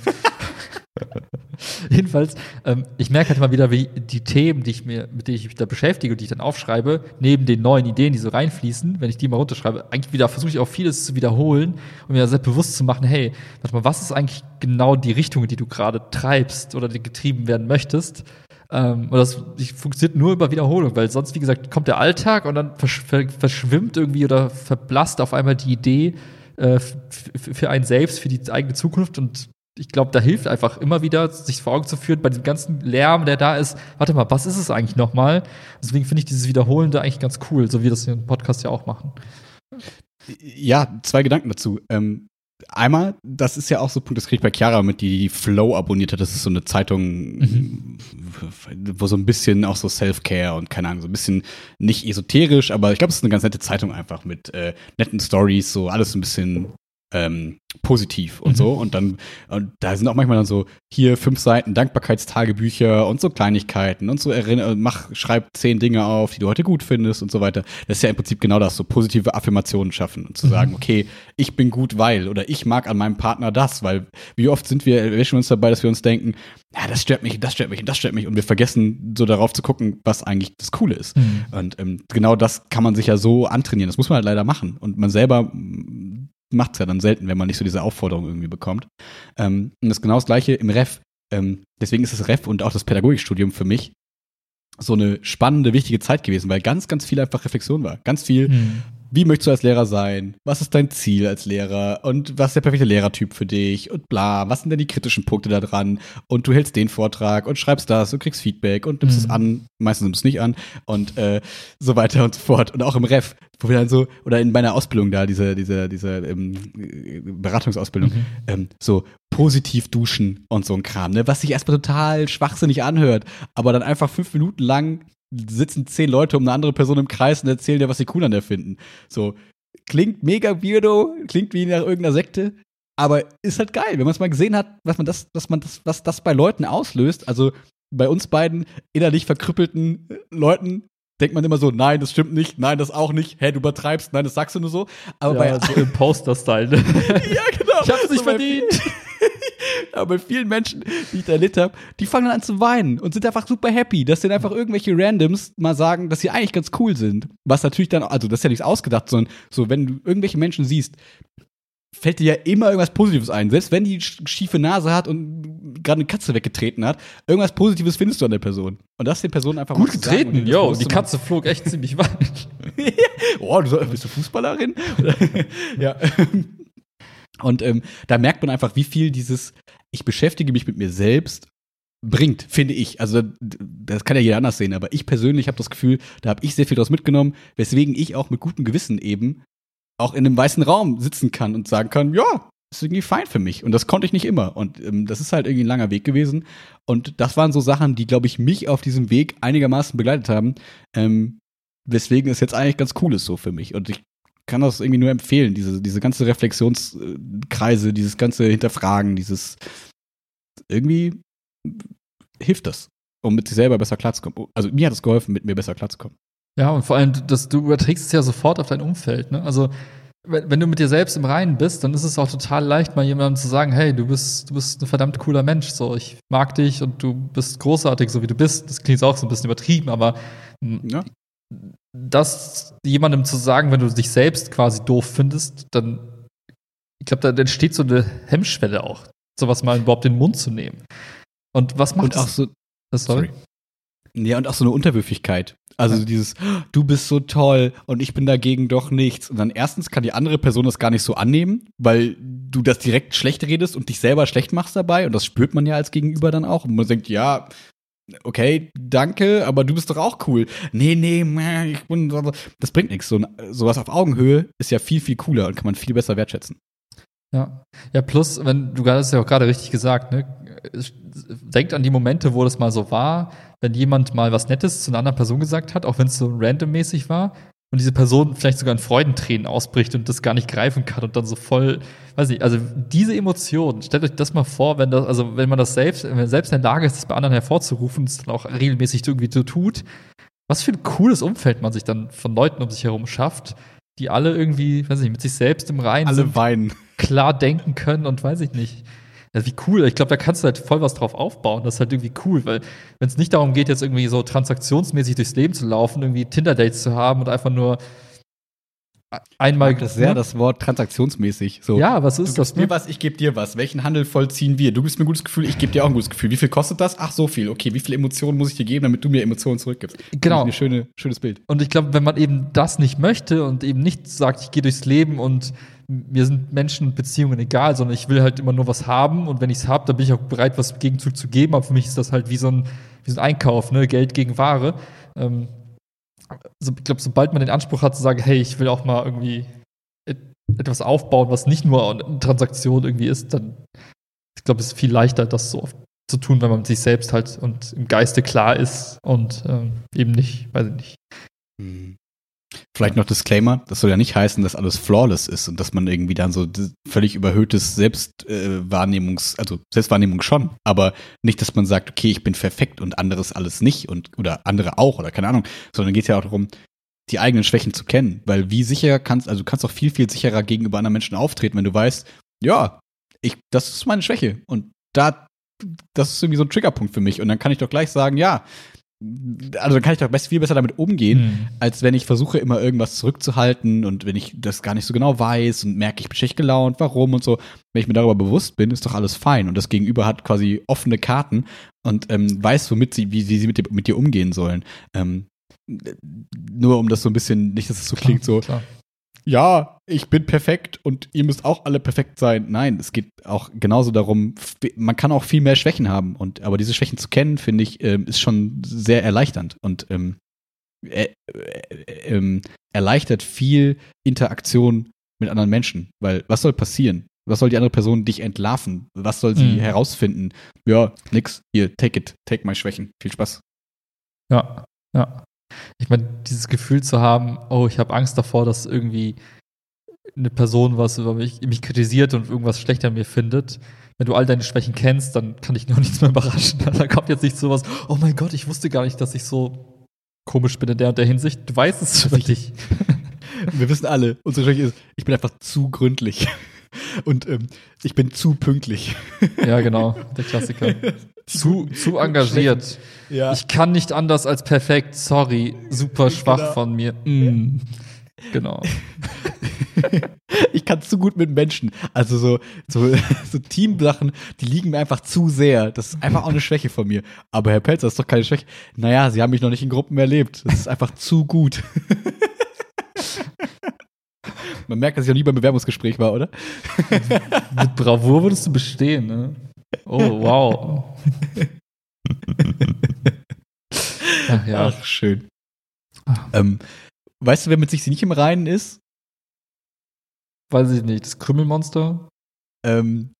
[laughs] Jedenfalls, ähm, ich merke halt immer wieder, wie die Themen, die ich mir, mit denen ich mich da beschäftige und die ich dann aufschreibe, neben den neuen Ideen, die so reinfließen, wenn ich die mal runterschreibe, eigentlich wieder versuche ich auch vieles zu wiederholen und mir sehr bewusst zu machen, hey, warte mal, was ist eigentlich genau die Richtung, die du gerade treibst oder die getrieben werden möchtest? Ähm, und das funktioniert nur über Wiederholung, weil sonst, wie gesagt, kommt der Alltag und dann versch verschwimmt irgendwie oder verblasst auf einmal die Idee äh, für einen selbst, für die eigene Zukunft und ich glaube, da hilft einfach immer wieder, sich vor Augen zu führen, bei dem ganzen Lärm, der da ist, warte mal, was ist es eigentlich nochmal? Deswegen finde ich dieses Wiederholende eigentlich ganz cool, so wie wir das hier im Podcast ja auch machen. Ja, zwei Gedanken dazu. Ähm, einmal, das ist ja auch so ein Punkt, das kriege ich bei Chiara mit, die Flow abonniert hat. Das ist so eine Zeitung, mhm. wo so ein bisschen auch so Self-Care und keine Ahnung, so ein bisschen nicht esoterisch, aber ich glaube, es ist eine ganz nette Zeitung einfach mit äh, netten Stories, so alles ein bisschen ähm, positiv und mhm. so. Und dann, und da sind auch manchmal dann so, hier fünf Seiten Dankbarkeitstagebücher und so Kleinigkeiten und so erinner, mach, schreib zehn Dinge auf, die du heute gut findest und so weiter. Das ist ja im Prinzip genau das, so positive Affirmationen schaffen und zu mhm. sagen, okay, ich bin gut, weil oder ich mag an meinem Partner das, weil wie oft sind wir, erwischen uns dabei, dass wir uns denken, ja, das stört mich das stört mich und das stört mich und wir vergessen so darauf zu gucken, was eigentlich das Coole ist. Mhm. Und ähm, genau das kann man sich ja so antrainieren. Das muss man halt leider machen. Und man selber macht es ja dann selten, wenn man nicht so diese Aufforderung irgendwie bekommt. Ähm, und das ist genau das Gleiche im Ref. Ähm, deswegen ist das Ref und auch das Pädagogikstudium für mich so eine spannende, wichtige Zeit gewesen, weil ganz, ganz viel einfach Reflexion war. Ganz viel, hm wie möchtest du als Lehrer sein? Was ist dein Ziel als Lehrer? Und was ist der perfekte Lehrertyp für dich? Und bla, was sind denn die kritischen Punkte da dran? Und du hältst den Vortrag und schreibst das und kriegst Feedback und nimmst mhm. es an, meistens nimmst du es nicht an und äh, so weiter und so fort. Und auch im Ref, wo wir dann so, oder in meiner Ausbildung da, diese, diese, diese ähm, Beratungsausbildung, mhm. ähm, so positiv duschen und so ein Kram, ne? Was sich erstmal total schwachsinnig anhört, aber dann einfach fünf Minuten lang sitzen zehn Leute um eine andere Person im Kreis und erzählen dir, was sie cool an der finden. So, klingt mega weirdo, klingt wie nach irgendeiner Sekte, aber ist halt geil, wenn man es mal gesehen hat, was man das, was man das, was das bei Leuten auslöst. Also bei uns beiden innerlich verkrüppelten Leuten denkt man immer so, nein, das stimmt nicht, nein, das auch nicht, hä, du übertreibst, nein, das sagst du nur so. Aber ja, bei so [laughs] Imposter-Style. Ne? ja, genau. Ich hab's nicht so verdient. Aber bei vielen Menschen, die ich da erlebt habe, die fangen dann an zu weinen und sind einfach super happy, dass denen einfach irgendwelche Randoms mal sagen, dass sie eigentlich ganz cool sind. Was natürlich dann, also das ist ja nichts ausgedacht, sondern so, wenn du irgendwelche Menschen siehst, fällt dir ja immer irgendwas Positives ein. Selbst wenn die schiefe Nase hat und gerade eine Katze weggetreten hat, irgendwas Positives findest du an der Person. Und das den Personen einfach Gut getreten, jo, die Katze flog echt [laughs] ziemlich weit. oh, du bist du Fußballerin? [laughs] ja. Und ähm, da merkt man einfach, wie viel dieses Ich beschäftige mich mit mir selbst bringt, finde ich. Also das kann ja jeder anders sehen, aber ich persönlich habe das Gefühl, da habe ich sehr viel daraus mitgenommen, weswegen ich auch mit gutem Gewissen eben auch in einem weißen Raum sitzen kann und sagen kann, ja, ist irgendwie fein für mich. Und das konnte ich nicht immer. Und ähm, das ist halt irgendwie ein langer Weg gewesen. Und das waren so Sachen, die, glaube ich, mich auf diesem Weg einigermaßen begleitet haben. Ähm, weswegen es jetzt eigentlich ganz cool ist so für mich. Und ich kann das irgendwie nur empfehlen, diese, diese ganze Reflexionskreise, dieses ganze Hinterfragen, dieses irgendwie hilft das, um mit sich selber besser klarzukommen. Also mir hat es geholfen, mit mir besser klarzukommen. Ja, und vor allem, dass du überträgst es ja sofort auf dein Umfeld. Ne? Also wenn, du mit dir selbst im Reinen bist, dann ist es auch total leicht, mal jemandem zu sagen, hey, du bist, du bist ein verdammt cooler Mensch, so ich mag dich und du bist großartig, so wie du bist. Das klingt auch so ein bisschen übertrieben, aber ja. Das jemandem zu sagen, wenn du dich selbst quasi doof findest, dann, ich glaube, da entsteht so eine Hemmschwelle auch, sowas mal überhaupt in den Mund zu nehmen. Und was macht und auch so, das, sorry. Ja, und auch so eine Unterwürfigkeit. Also dieses, du bist so toll und ich bin dagegen doch nichts. Und dann erstens kann die andere Person das gar nicht so annehmen, weil du das direkt schlecht redest und dich selber schlecht machst dabei. Und das spürt man ja als Gegenüber dann auch. Und man denkt, ja, okay, danke, aber du bist doch auch cool. Nee, nee, ich bin, das bringt nichts. So, sowas auf Augenhöhe ist ja viel, viel cooler und kann man viel besser wertschätzen. Ja. Ja, plus, wenn du hast ja auch gerade richtig gesagt, ne? Denkt an die Momente, wo das mal so war, wenn jemand mal was Nettes zu einer anderen Person gesagt hat, auch wenn es so randommäßig war, und diese Person vielleicht sogar in Freudentränen ausbricht und das gar nicht greifen kann und dann so voll, weiß nicht, also diese Emotionen, stellt euch das mal vor, wenn das, also wenn man das selbst, wenn man selbst in der Lage ist, das bei anderen hervorzurufen und es dann auch regelmäßig irgendwie so tut, was für ein cooles Umfeld man sich dann von Leuten um sich herum schafft, die alle irgendwie, weiß ich nicht, mit sich selbst im Reinen alle weinen. klar denken können und weiß ich nicht. Ja, wie cool. Ich glaube, da kannst du halt voll was drauf aufbauen. Das ist halt irgendwie cool, weil wenn es nicht darum geht, jetzt irgendwie so transaktionsmäßig durchs Leben zu laufen, irgendwie Tinder-Dates zu haben und einfach nur einmal. Ich mag das sehr, ne? das Wort transaktionsmäßig. So, ja, was ist du das? Du gibst mir was, ich gebe dir was. Welchen Handel vollziehen wir? Du gibst mir ein gutes Gefühl, ich gebe dir auch ein gutes Gefühl. Wie viel kostet das? Ach, so viel. Okay, wie viele Emotionen muss ich dir geben, damit du mir Emotionen zurückgibst? Genau. Ein schöne, schönes Bild. Und ich glaube, wenn man eben das nicht möchte und eben nicht sagt, ich gehe durchs Leben und mir sind Menschen und Beziehungen egal, sondern ich will halt immer nur was haben und wenn ich es habe, dann bin ich auch bereit, was Gegenzug zu geben. Aber für mich ist das halt wie so ein, wie so ein Einkauf, ne? Geld gegen Ware. Ähm, also ich glaube, sobald man den Anspruch hat zu sagen, hey, ich will auch mal irgendwie etwas aufbauen, was nicht nur eine Transaktion irgendwie ist, dann ich glaube, es ist viel leichter, das so oft zu tun, wenn man sich selbst halt und im Geiste klar ist und ähm, eben nicht, weiß ich nicht, mhm. Vielleicht noch Disclaimer, das soll ja nicht heißen, dass alles flawless ist und dass man irgendwie dann so völlig überhöhtes Selbstwahrnehmungs, äh, also Selbstwahrnehmung schon, aber nicht, dass man sagt, okay, ich bin perfekt und anderes alles nicht und oder andere auch oder keine Ahnung, sondern geht ja auch darum, die eigenen Schwächen zu kennen, weil wie sicher kannst, also du kannst auch viel viel sicherer gegenüber anderen Menschen auftreten, wenn du weißt, ja, ich, das ist meine Schwäche und da das ist irgendwie so ein Triggerpunkt für mich und dann kann ich doch gleich sagen, ja, also kann ich doch best, viel besser damit umgehen, mhm. als wenn ich versuche, immer irgendwas zurückzuhalten und wenn ich das gar nicht so genau weiß und merke, ich bin schlecht gelaunt, warum und so. Wenn ich mir darüber bewusst bin, ist doch alles fein. Und das Gegenüber hat quasi offene Karten und ähm, weiß, womit sie, wie, wie sie mit dir, mit dir umgehen sollen. Ähm, nur um das so ein bisschen, nicht, dass es so klar, klingt, so, klar ja, ich bin perfekt und ihr müsst auch alle perfekt sein. Nein, es geht auch genauso darum, man kann auch viel mehr Schwächen haben. Und aber diese Schwächen zu kennen, finde ich, ähm, ist schon sehr erleichternd und ähm, äh, äh, äh, erleichtert viel Interaktion mit anderen Menschen. Weil was soll passieren? Was soll die andere Person dich entlarven? Was soll sie mhm. herausfinden? Ja, nix. Hier, take it. Take my Schwächen. Viel Spaß. Ja, ja. Ich meine, dieses Gefühl zu haben, oh, ich habe Angst davor, dass irgendwie eine Person was über mich, mich kritisiert und irgendwas schlecht an mir findet. Wenn du all deine Schwächen kennst, dann kann dich noch [laughs] nichts mehr überraschen. Da kommt jetzt nicht sowas, oh mein Gott, ich wusste gar nicht, dass ich so komisch bin in der und der Hinsicht. Du weißt es richtig. [laughs] Wir wissen alle, unsere Schwäche ist, ich bin einfach zu gründlich. [laughs] Und ähm, ich bin zu pünktlich. Ja, genau, der Klassiker. Zu, zu engagiert. Ja. Ich kann nicht anders als perfekt. Sorry, super schwach Genau. von mir. Mm. Genau. [laughs] ich kann zu gut mit Menschen. Also so, so, [laughs] so Teamsachen, die liegen mir einfach zu sehr. Das ist einfach auch eine Schwäche von mir. Aber Herr Pelzer, das ist doch keine Schwäche. Naja, Sie haben mich noch nicht in Gruppen erlebt. Das ist einfach zu gut. [laughs] Man merkt, dass ich noch nie beim Bewerbungsgespräch war, oder? Mit Bravour würdest du bestehen, ne? Oh, wow. Ach ja. Ach, schön. Ähm, weißt du, wer mit sich nicht im Reinen ist? Weiß ich nicht. Das Krümmelmonster? ähm,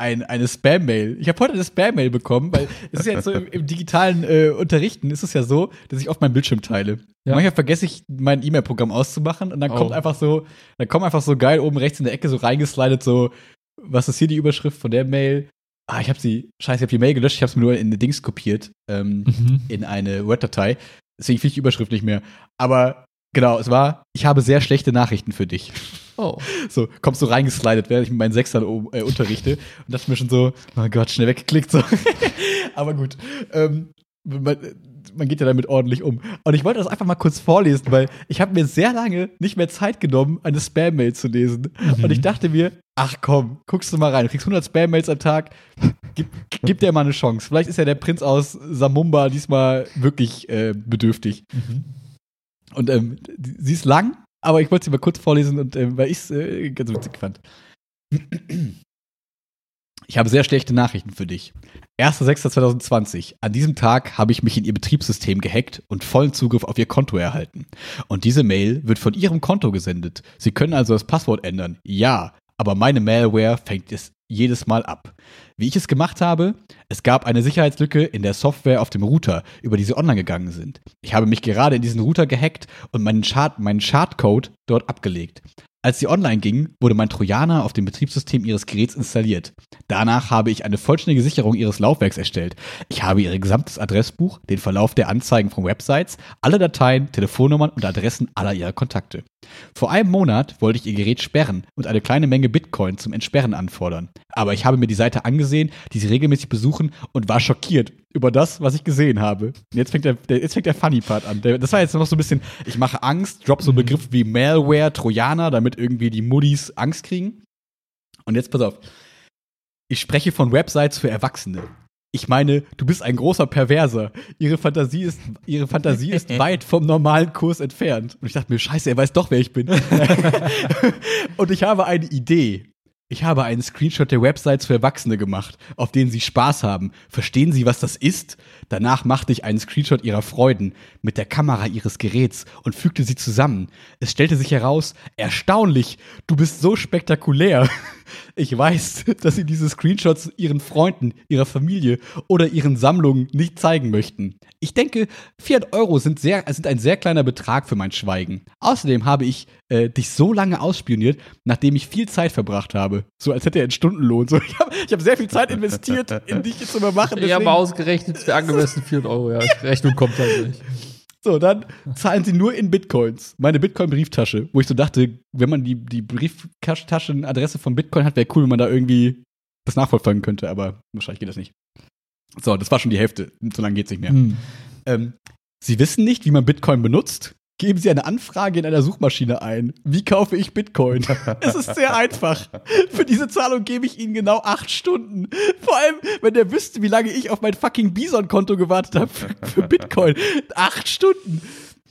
ein, eine Spam-Mail. Ich habe heute eine Spam-Mail bekommen, weil es ist ja jetzt so im, im digitalen äh, Unterrichten ist es ja so, dass ich oft meinen Bildschirm teile. Ja. Manchmal vergesse ich, mein E-Mail-Programm auszumachen und dann Oh. kommt einfach so, dann kommt einfach so geil oben rechts in der Ecke so reingeslidet so, was ist hier die Überschrift von der Mail? Ah, ich habe sie, scheiße, ich habe die Mail gelöscht, ich habe es mir nur in Dings kopiert, ähm, Mhm. in eine Word-Datei. Deswegen finde ich die Überschrift nicht mehr. Aber genau, es war, ich habe sehr schlechte Nachrichten für dich. Oh. [laughs] So, kommst so reingeslidet, während ich mit meinen Sechsern äh, unterrichte. Und dachte mir schon so, oh Gott, schnell weggeklickt. So. [laughs] Aber gut. Ähm, man, geht ja damit ordentlich um. Und ich wollte das einfach mal kurz vorlesen, weil ich habe mir sehr lange nicht mehr Zeit genommen, eine Spam-Mail zu lesen. Mhm. Und ich dachte mir, ach komm, guckst du mal rein. Du kriegst 100 Spam-Mails am Tag. Gib, gib dir mal eine Chance. Vielleicht ist ja der Prinz aus Samumba diesmal wirklich äh, bedürftig. Mhm. Und ähm, sie ist lang, aber ich wollte sie mal kurz vorlesen, und, ähm, weil ich es äh, ganz witzig fand. Ich habe sehr schlechte Nachrichten für dich. 1.6.2020. An diesem Tag habe ich mich in Ihr Betriebssystem gehackt und vollen Zugriff auf Ihr Konto erhalten. Und diese Mail wird von Ihrem Konto gesendet. Sie können also das Passwort ändern. Ja, aber meine Malware fängt es jedes Mal ab. Wie ich es gemacht habe, es gab eine Sicherheitslücke in der Software auf dem Router, über die sie online gegangen sind. Ich habe mich gerade in diesen Router gehackt und meinen, Chart, meinen Chartcode dort abgelegt. Als sie online ging, wurde mein Trojaner auf dem Betriebssystem ihres Geräts installiert. Danach habe ich eine vollständige Sicherung ihres Laufwerks erstellt. Ich habe ihr gesamtes Adressbuch, den Verlauf der Anzeigen von Websites, alle Dateien, Telefonnummern und Adressen aller ihrer Kontakte. Vor einem Monat wollte ich ihr Gerät sperren und eine kleine Menge Bitcoin zum Entsperren anfordern. Aber ich habe mir die Seite angesehen, die sie regelmäßig besuchen und war schockiert über das, was ich gesehen habe. Jetzt fängt der, der, jetzt fängt der Funny Part an. Der, das war jetzt noch so ein bisschen, ich mache Angst, drop so Begriffe wie Malware, Trojaner, damit irgendwie die Muddis Angst kriegen. Und jetzt pass auf. Ich spreche von Websites für Erwachsene. Ich meine, du bist ein großer Perverser. Ihre Fantasie ist, ihre Fantasie ist [laughs] weit vom normalen Kurs entfernt. Und ich dachte mir, scheiße, er weiß doch, wer ich bin. [laughs] [laughs] Und ich habe eine Idee. Ich habe einen Screenshot der Websites für Erwachsene gemacht, auf denen sie Spaß haben. Verstehen Sie, was das ist? Danach machte ich einen Screenshot ihrer Freuden mit der Kamera ihres Geräts und fügte sie zusammen. Es stellte sich heraus, erstaunlich, du bist so spektakulär. Ich weiß, [laughs] dass sie diese Screenshots ihren Freunden, ihrer Familie oder ihren Sammlungen nicht zeigen möchten. Ich denke, 400 Euro sind, sehr, sind ein sehr kleiner Betrag für mein Schweigen. Außerdem habe ich äh, dich so lange ausspioniert, nachdem ich viel Zeit verbracht habe. So als hätte er einen Stundenlohn. So, [laughs] ich habe hab sehr viel Zeit investiert, in dich zu übermachen. Ich habe ausgerechnet, für angemessen 400 Euro, ja. [laughs] Rechnung kommt halt nicht. So, dann zahlen sie nur in Bitcoins. Meine Bitcoin-Brieftasche, wo ich so dachte, wenn man die, die Brieftaschenadresse von Bitcoin hat, wäre cool, wenn man da irgendwie das nachverfolgen könnte, aber wahrscheinlich geht das nicht. So, das war schon die Hälfte. So lange geht's nicht mehr. Hm. Ähm, sie wissen nicht, wie man Bitcoin benutzt? Geben Sie eine Anfrage in einer Suchmaschine ein. Wie kaufe ich Bitcoin? [laughs] es ist sehr einfach. Für diese Zahlung gebe ich Ihnen genau acht Stunden. Vor allem, wenn der wüsste, wie lange ich auf mein fucking Bison-Konto gewartet habe für, für Bitcoin. Acht Stunden.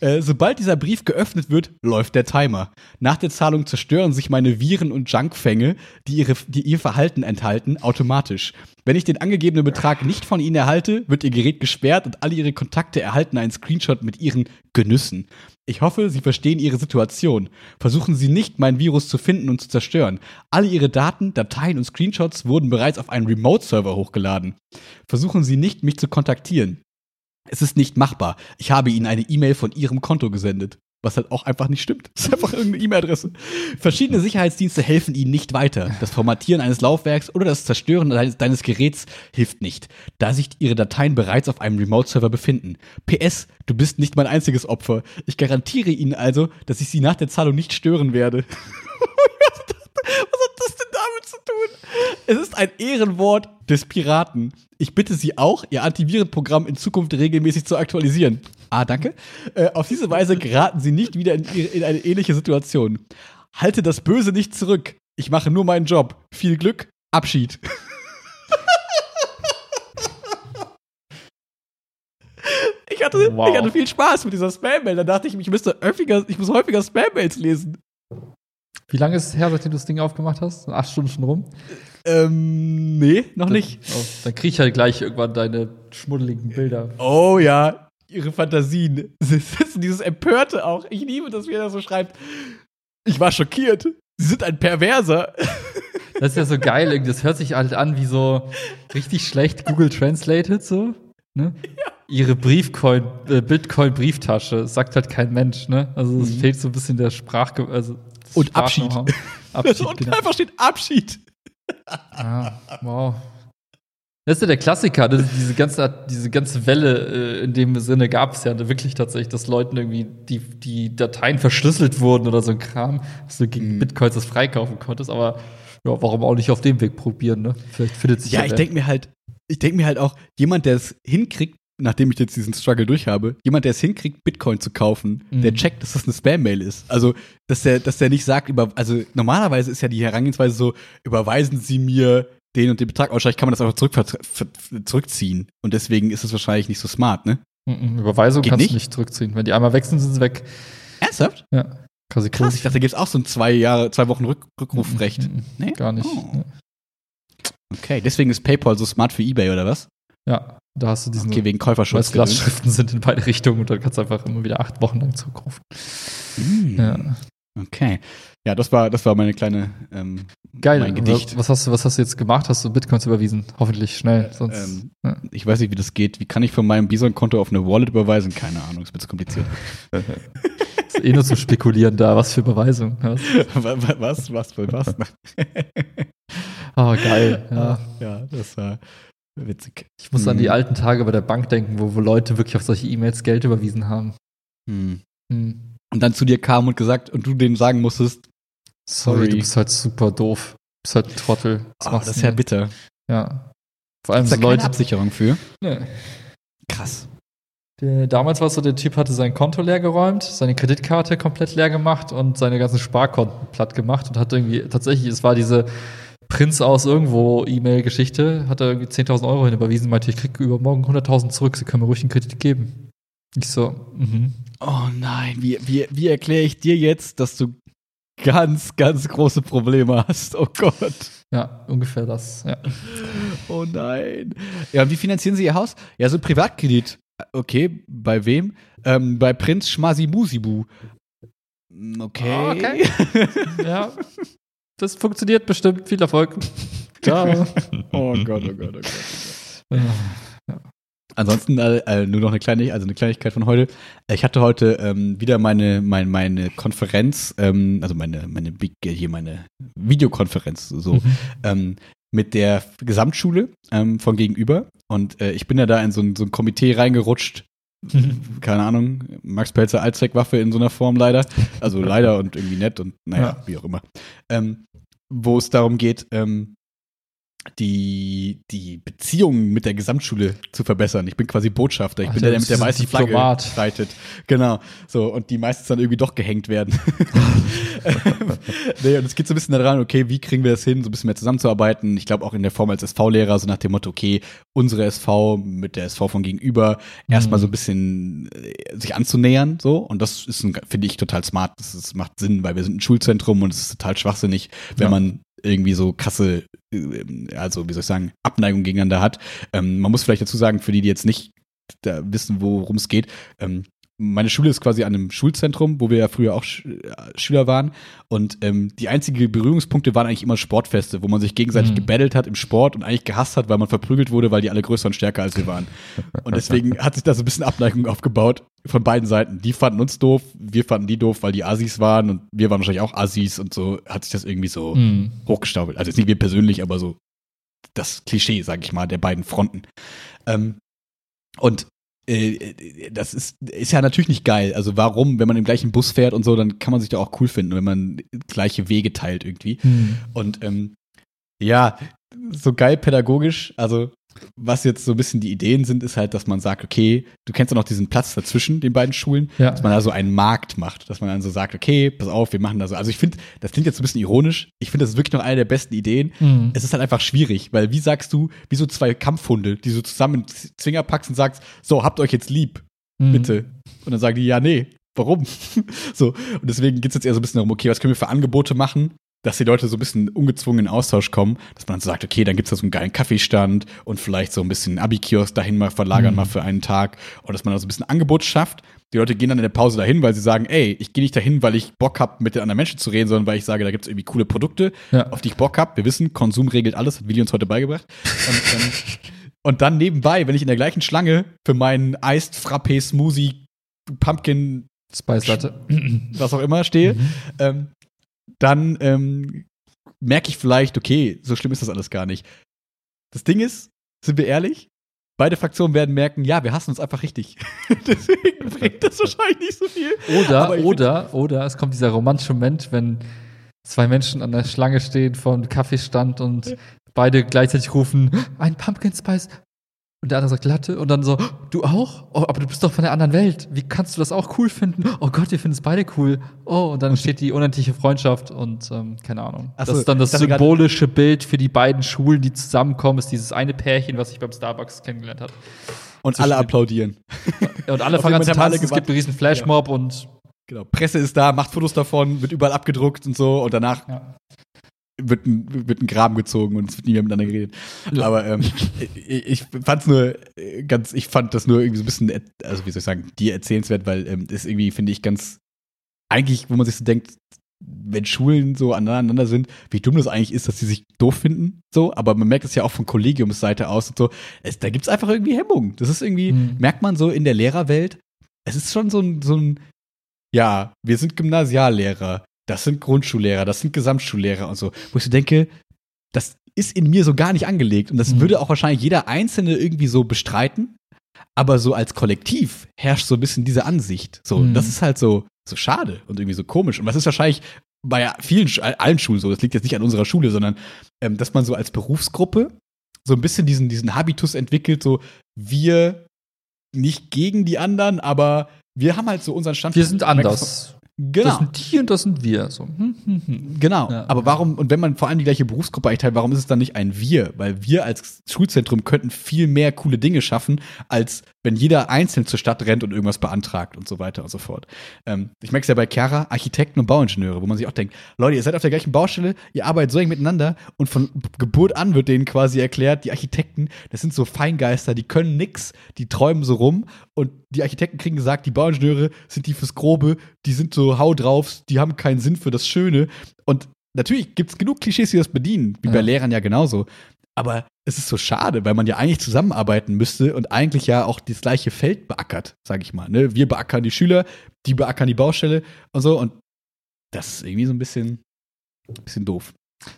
Äh, sobald dieser Brief geöffnet wird, läuft der Timer. Nach der Zahlung zerstören sich meine Viren und Junkfänge, die, ihre, die ihr Verhalten enthalten, automatisch. Wenn ich den angegebenen Betrag nicht von Ihnen erhalte, wird Ihr Gerät gesperrt und alle Ihre Kontakte erhalten einen Screenshot mit Ihren Genüssen. Ich hoffe, Sie verstehen Ihre Situation. Versuchen Sie nicht, mein Virus zu finden und zu zerstören. Alle Ihre Daten, Dateien und Screenshots wurden bereits auf einen Remote-Server hochgeladen. Versuchen Sie nicht, mich zu kontaktieren. Es ist nicht machbar. Ich habe Ihnen eine E-Mail von Ihrem Konto gesendet. Was halt auch einfach nicht stimmt. [laughs] Das ist einfach irgendeine E-Mail-Adresse. Verschiedene Sicherheitsdienste helfen Ihnen nicht weiter. Das Formatieren eines Laufwerks oder das Zerstören deines, deines Geräts hilft nicht, da sich Ihre Dateien bereits auf einem Remote-Server befinden. PS, du bist nicht mein einziges Opfer. Ich garantiere Ihnen also, dass ich Sie nach der Zahlung nicht stören werde. [laughs] Was hat das zu tun. Es ist ein Ehrenwort des Piraten. Ich bitte Sie auch, Ihr Antivirenprogramm in Zukunft regelmäßig zu aktualisieren. Ah, danke. Äh, auf diese Weise geraten Sie nicht wieder in, in eine ähnliche Situation. Halte das Böse nicht zurück. Ich mache nur meinen Job. Viel Glück. Abschied. [laughs] Ich hatte, wow. ich hatte viel Spaß mit dieser Spam-Mail. Da dachte ich, ich müsste häufiger, ich muss häufiger Spam-Mails lesen. Wie lange ist es her, seitdem du das Ding aufgemacht hast? Acht Stunden schon rum? Ähm, nee, noch dann, nicht. Oh, dann krieg ich halt gleich irgendwann deine schmuddeligen Bilder. Oh ja, ihre Fantasien. [laughs] Dieses Empörte auch. Ich liebe das, wie er das so schreibt. Ich war schockiert. Sie sind ein Perverser. [laughs] Das ist ja so geil. Das hört sich halt an wie so richtig schlecht Google Translated so. Ne? Ja. Ihre Briefcoin, äh, Bitcoin-Brieftasche, sagt halt kein Mensch, ne? Also es mhm. fehlt so ein bisschen der Sprach, also Und Abschied. Abschied [laughs] und genau. einfach steht Abschied. Ah, wow. Das ist ja der Klassiker, das diese ganze, diese ganze Welle äh, in dem Sinne gab es ja wirklich tatsächlich, dass Leuten irgendwie die, die Dateien verschlüsselt wurden oder so ein Kram, dass du gegen mhm. Bitcoins das freikaufen konntest, aber ja, warum auch nicht auf dem Weg probieren, ne? Vielleicht findet sich ja. Ja, ich denke mir halt, ich denke mir halt auch, jemand, der es hinkriegt, nachdem ich jetzt diesen Struggle durch habe, jemand, der es hinkriegt, Bitcoin zu kaufen, mhm. der checkt, dass das eine Spam-Mail ist. Also, dass der, dass der nicht sagt, über, also normalerweise ist ja die Herangehensweise so, überweisen Sie mir den und den Betrag. Wahrscheinlich kann man das einfach zurück, zurückziehen. Und deswegen ist es wahrscheinlich nicht so smart, ne? Mhm, Überweisung Geht kannst nicht? du nicht zurückziehen. Wenn die einmal weg sind, sind sie weg. Ernsthaft? Ja. Quasi Krass, ich dachte, da gibt es auch so ein zwei Jahre, zwei Wochen Rück Rückrufrecht. Mhm, nee? Gar nicht. Oh. Nee. Okay, deswegen ist PayPal so smart für eBay, oder was? Ja, da hast du diesen. Okay, wegen Käuferschutz. Weil Glasschriften sind in beide Richtungen und dann kannst du einfach immer wieder acht Wochen lang zurückrufen. Mm. Ja. Okay. Ja, das war, das war meine kleine ähm, Geil. Mein Gedicht. Was hast, du, was hast du jetzt gemacht? Hast du Bitcoins überwiesen? Hoffentlich schnell. Sonst, ähm, ja. Ich weiß nicht, wie das geht. Wie kann ich von meinem Bison-Konto auf eine Wallet überweisen? Keine Ahnung, ist mir zu kompliziert. [laughs] ist eh nur zum Spekulieren da. Was für Überweisung. [laughs] Was? was? Was? Was? was? oh, geil. [laughs] Ja. ja, das war. Witzig. Ich muss hm. an die hm. alten Tage bei der Bank denken, wo, wo Leute wirklich auf solche E-Mails Geld überwiesen haben. Hm. Hm. Und dann zu dir kamen und gesagt, und du denen sagen musstest, sorry, sorry du bist halt super doof. Du bist halt ein Trottel. Das, oh, das ist ja bitter. Ja. Vor allem so Leute. Keine Absicherung für? Nee. Krass. Der, damals war es so, der Typ hatte sein Konto leer geräumt, seine Kreditkarte komplett leer gemacht und seine ganzen Sparkonten platt gemacht und hat irgendwie, tatsächlich, es war diese Prinz aus irgendwo E-Mail-Geschichte, hat er irgendwie 10.000 Euro hinüberwiesen, meinte, ich kriege übermorgen 100.000 zurück, Sie können mir ruhig einen Kredit geben. Ich so, mhm. Oh nein, wie, wie, wie erkläre ich dir jetzt, dass du ganz, ganz große Probleme hast? Oh Gott. Ja, ungefähr das, ja. Oh nein. Ja, wie finanzieren Sie Ihr Haus? Ja, so Privatkredit. Okay, bei wem? Ähm, bei Prinz Schmasibusibu. Okay. okay. [laughs] ja. Das funktioniert bestimmt. Viel Erfolg. [laughs] Ciao. [laughs] oh Gott, oh Gott, oh Gott. Oh Gott. Ja. Ansonsten äh, äh, nur noch eine kleine, also eine Kleinigkeit von heute. Ich hatte heute ähm, wieder meine, meine, meine Konferenz, ähm, also meine, meine hier meine Videokonferenz so, mhm. ähm, mit der Gesamtschule ähm, von gegenüber. Und äh, ich bin ja da in so ein, so ein Komitee reingerutscht, [laughs] keine Ahnung, Max Pelzer Allzweckwaffe in so einer Form leider. Also leider und irgendwie nett und naja, ja. wie auch immer. Ähm, wo es darum geht, ähm, die, die Beziehungen mit der Gesamtschule zu verbessern. Ich bin quasi Botschafter. Ich Ach, bin der, der mit der weißen Flagge reitet. Genau. So, und die meistens dann irgendwie doch gehängt werden. [laughs] nee, und es geht so ein bisschen daran, okay, wie kriegen wir das hin, so ein bisschen mehr zusammenzuarbeiten. Ich glaube auch in der Form als SV-Lehrer, so nach dem Motto, okay, unsere SV mit der SV von gegenüber mhm. erstmal so ein bisschen äh, sich anzunähern, so. Und das ist, finde ich, total smart. Das, ist, macht Sinn, weil wir sind ein Schulzentrum und es ist total schwachsinnig, wenn ja. man irgendwie so krasse, äh, also wie soll ich sagen, Abneigung gegeneinander hat. Ähm, man muss vielleicht dazu sagen, für die, die jetzt nicht da wissen, worum es geht, ähm, meine Schule ist quasi an einem Schulzentrum, wo wir ja früher auch Sch äh, Schüler waren. Und ähm, die einzigen Berührungspunkte waren eigentlich immer Sportfeste, wo man sich gegenseitig mhm. gebettelt hat im Sport und eigentlich gehasst hat, weil man verprügelt wurde, weil die alle größer und stärker als wir waren. Und deswegen [laughs] hat sich da so ein bisschen Abneigung aufgebaut von beiden Seiten. Die fanden uns doof, wir fanden die doof, weil die Assis waren und wir waren wahrscheinlich auch Assis und so hat sich das irgendwie so mhm. hochgestaubelt. Also jetzt nicht wir persönlich, aber so das Klischee, sag ich mal, der beiden Fronten. Ähm, und das ist, ist ja natürlich nicht geil. Also warum, wenn man im gleichen Bus fährt und so, dann kann man sich da auch cool finden, wenn man gleiche Wege teilt irgendwie. Hm. Und ähm, Ja, so geil pädagogisch. Also, was jetzt so ein bisschen die Ideen sind, ist halt, dass man sagt, okay, du kennst ja noch diesen Platz dazwischen den beiden Schulen, Ja. dass man da so einen Markt macht, dass man dann so sagt, okay, pass auf, wir machen da so. Also ich finde, das klingt jetzt so ein bisschen ironisch. Ich finde, das ist wirklich noch eine der besten Ideen. Mhm. Es ist halt einfach schwierig, weil wie sagst du, wie so zwei Kampfhunde, die so zusammen in Zwinger packst und sagst, so, habt euch jetzt lieb, Mhm. bitte. Und dann sagen die, ja, nee, warum? [laughs] so, und deswegen geht es jetzt eher so ein bisschen darum, okay, was können wir für Angebote machen, dass die Leute so ein bisschen ungezwungen in Austausch kommen, dass man dann so sagt, okay, dann gibt's da so einen geilen Kaffeestand und vielleicht so ein bisschen Abi-Kiosk dahin mal verlagern, Mhm. mal für einen Tag. Und dass man da so ein bisschen Angebot schafft. Die Leute gehen dann in der Pause dahin, weil sie sagen, ey, ich gehe nicht dahin, weil ich Bock hab, mit den anderen Menschen zu reden, sondern weil ich sage, da gibt's irgendwie coole Produkte, Ja. auf die ich Bock hab. Wir wissen, Konsum regelt alles, hat Willi uns heute beigebracht. Und, ähm, [laughs] und dann nebenbei, wenn ich in der gleichen Schlange für meinen Iced Frappé Smoothie Pumpkin Spice Latte. was auch immer stehe, Mhm. ähm, dann ähm, merke ich vielleicht, okay, so schlimm ist das alles gar nicht. Das Ding ist, sind wir ehrlich, beide Fraktionen werden merken, ja, wir hassen uns einfach richtig. [laughs] Deswegen bringt das wahrscheinlich nicht so viel. Oder, oder, oder es kommt dieser romantische Moment, wenn zwei Menschen an der Schlange stehen vor einem Kaffeestand und beide gleichzeitig rufen, ein Pumpkin Spice. Und der andere sagt Latte und dann so, du auch? Oh, aber du bist doch von der anderen Welt. Wie kannst du das auch cool finden? Oh Gott, wir finden es beide cool. Oh, und dann entsteht die unendliche Freundschaft und ähm, keine Ahnung. Ach das so, ist dann das ich symbolische Bild für die beiden Schulen, die zusammenkommen, ist dieses eine Pärchen, was sich beim Starbucks kennengelernt hat. Und Zwischen alle applaudieren. Und alle fangen an zu tanzen, es gibt einen riesen Flashmob und Genau. Presse ist da, macht Fotos davon, wird überall abgedruckt und so und danach Ja. Wird, ein, wird ein Graben gezogen und es wird nie mehr miteinander geredet. Ja. Aber ähm, ich, ich fand's nur äh, ganz, ich fand das nur irgendwie so ein bisschen, äh, also wie soll ich sagen, dir erzählenswert, weil ähm, das irgendwie finde ich ganz, eigentlich, wo man sich so denkt, wenn Schulen so aneinander sind, wie dumm das eigentlich ist, dass sie sich doof finden, so, aber man merkt es ja auch von Kollegiumsseite aus und so, es, da gibt's einfach irgendwie Hemmungen. Das ist irgendwie, Mhm. merkt man so in der Lehrerwelt, es ist schon so ein, so ein, ja, wir sind Gymnasiallehrer, das sind Grundschullehrer, das sind Gesamtschullehrer und so, wo ich so denke, das ist in mir so gar nicht angelegt und das Mhm. würde auch wahrscheinlich jeder Einzelne irgendwie so bestreiten, aber so als Kollektiv herrscht so ein bisschen diese Ansicht. So, Mhm. das ist halt so, so schade und irgendwie so komisch. Und das ist wahrscheinlich bei vielen, allen Schulen so, das liegt jetzt nicht an unserer Schule, sondern ähm, dass man so als Berufsgruppe so ein bisschen diesen, diesen Habitus entwickelt, so wir nicht gegen die anderen, aber wir haben halt so unseren Standpunkt. wir sind anders. Genau. Das sind die und das sind wir. So. Hm, hm, hm. Genau. Ja. Aber warum, und wenn man vor allem die gleiche Berufsgruppe eigentlich teilt, warum ist es dann nicht ein Wir? Weil wir als Schulzentrum könnten viel mehr coole Dinge schaffen, als wenn jeder einzeln zur Stadt rennt und irgendwas beantragt und so weiter und so fort. Ähm, ich merke es ja bei Chiara, Architekten und Bauingenieure, wo man sich auch denkt, Leute, ihr seid auf der gleichen Baustelle, ihr arbeitet so eng miteinander und von Geburt an wird denen quasi erklärt, die Architekten, das sind so Feingeister, die können nix, die träumen so rum und die Architekten kriegen gesagt, die Bauingenieure sind die fürs Grobe, die sind so hau drauf, die haben keinen Sinn für das Schöne. Und natürlich gibt es genug Klischees, die das bedienen, wie Ja. bei Lehrern ja genauso. Aber es ist so schade, weil man ja eigentlich zusammenarbeiten müsste und eigentlich ja auch das gleiche Feld beackert, sage ich mal. Ne? Wir beackern die Schüler, die beackern die Baustelle und so. Und das ist irgendwie so ein bisschen, bisschen doof.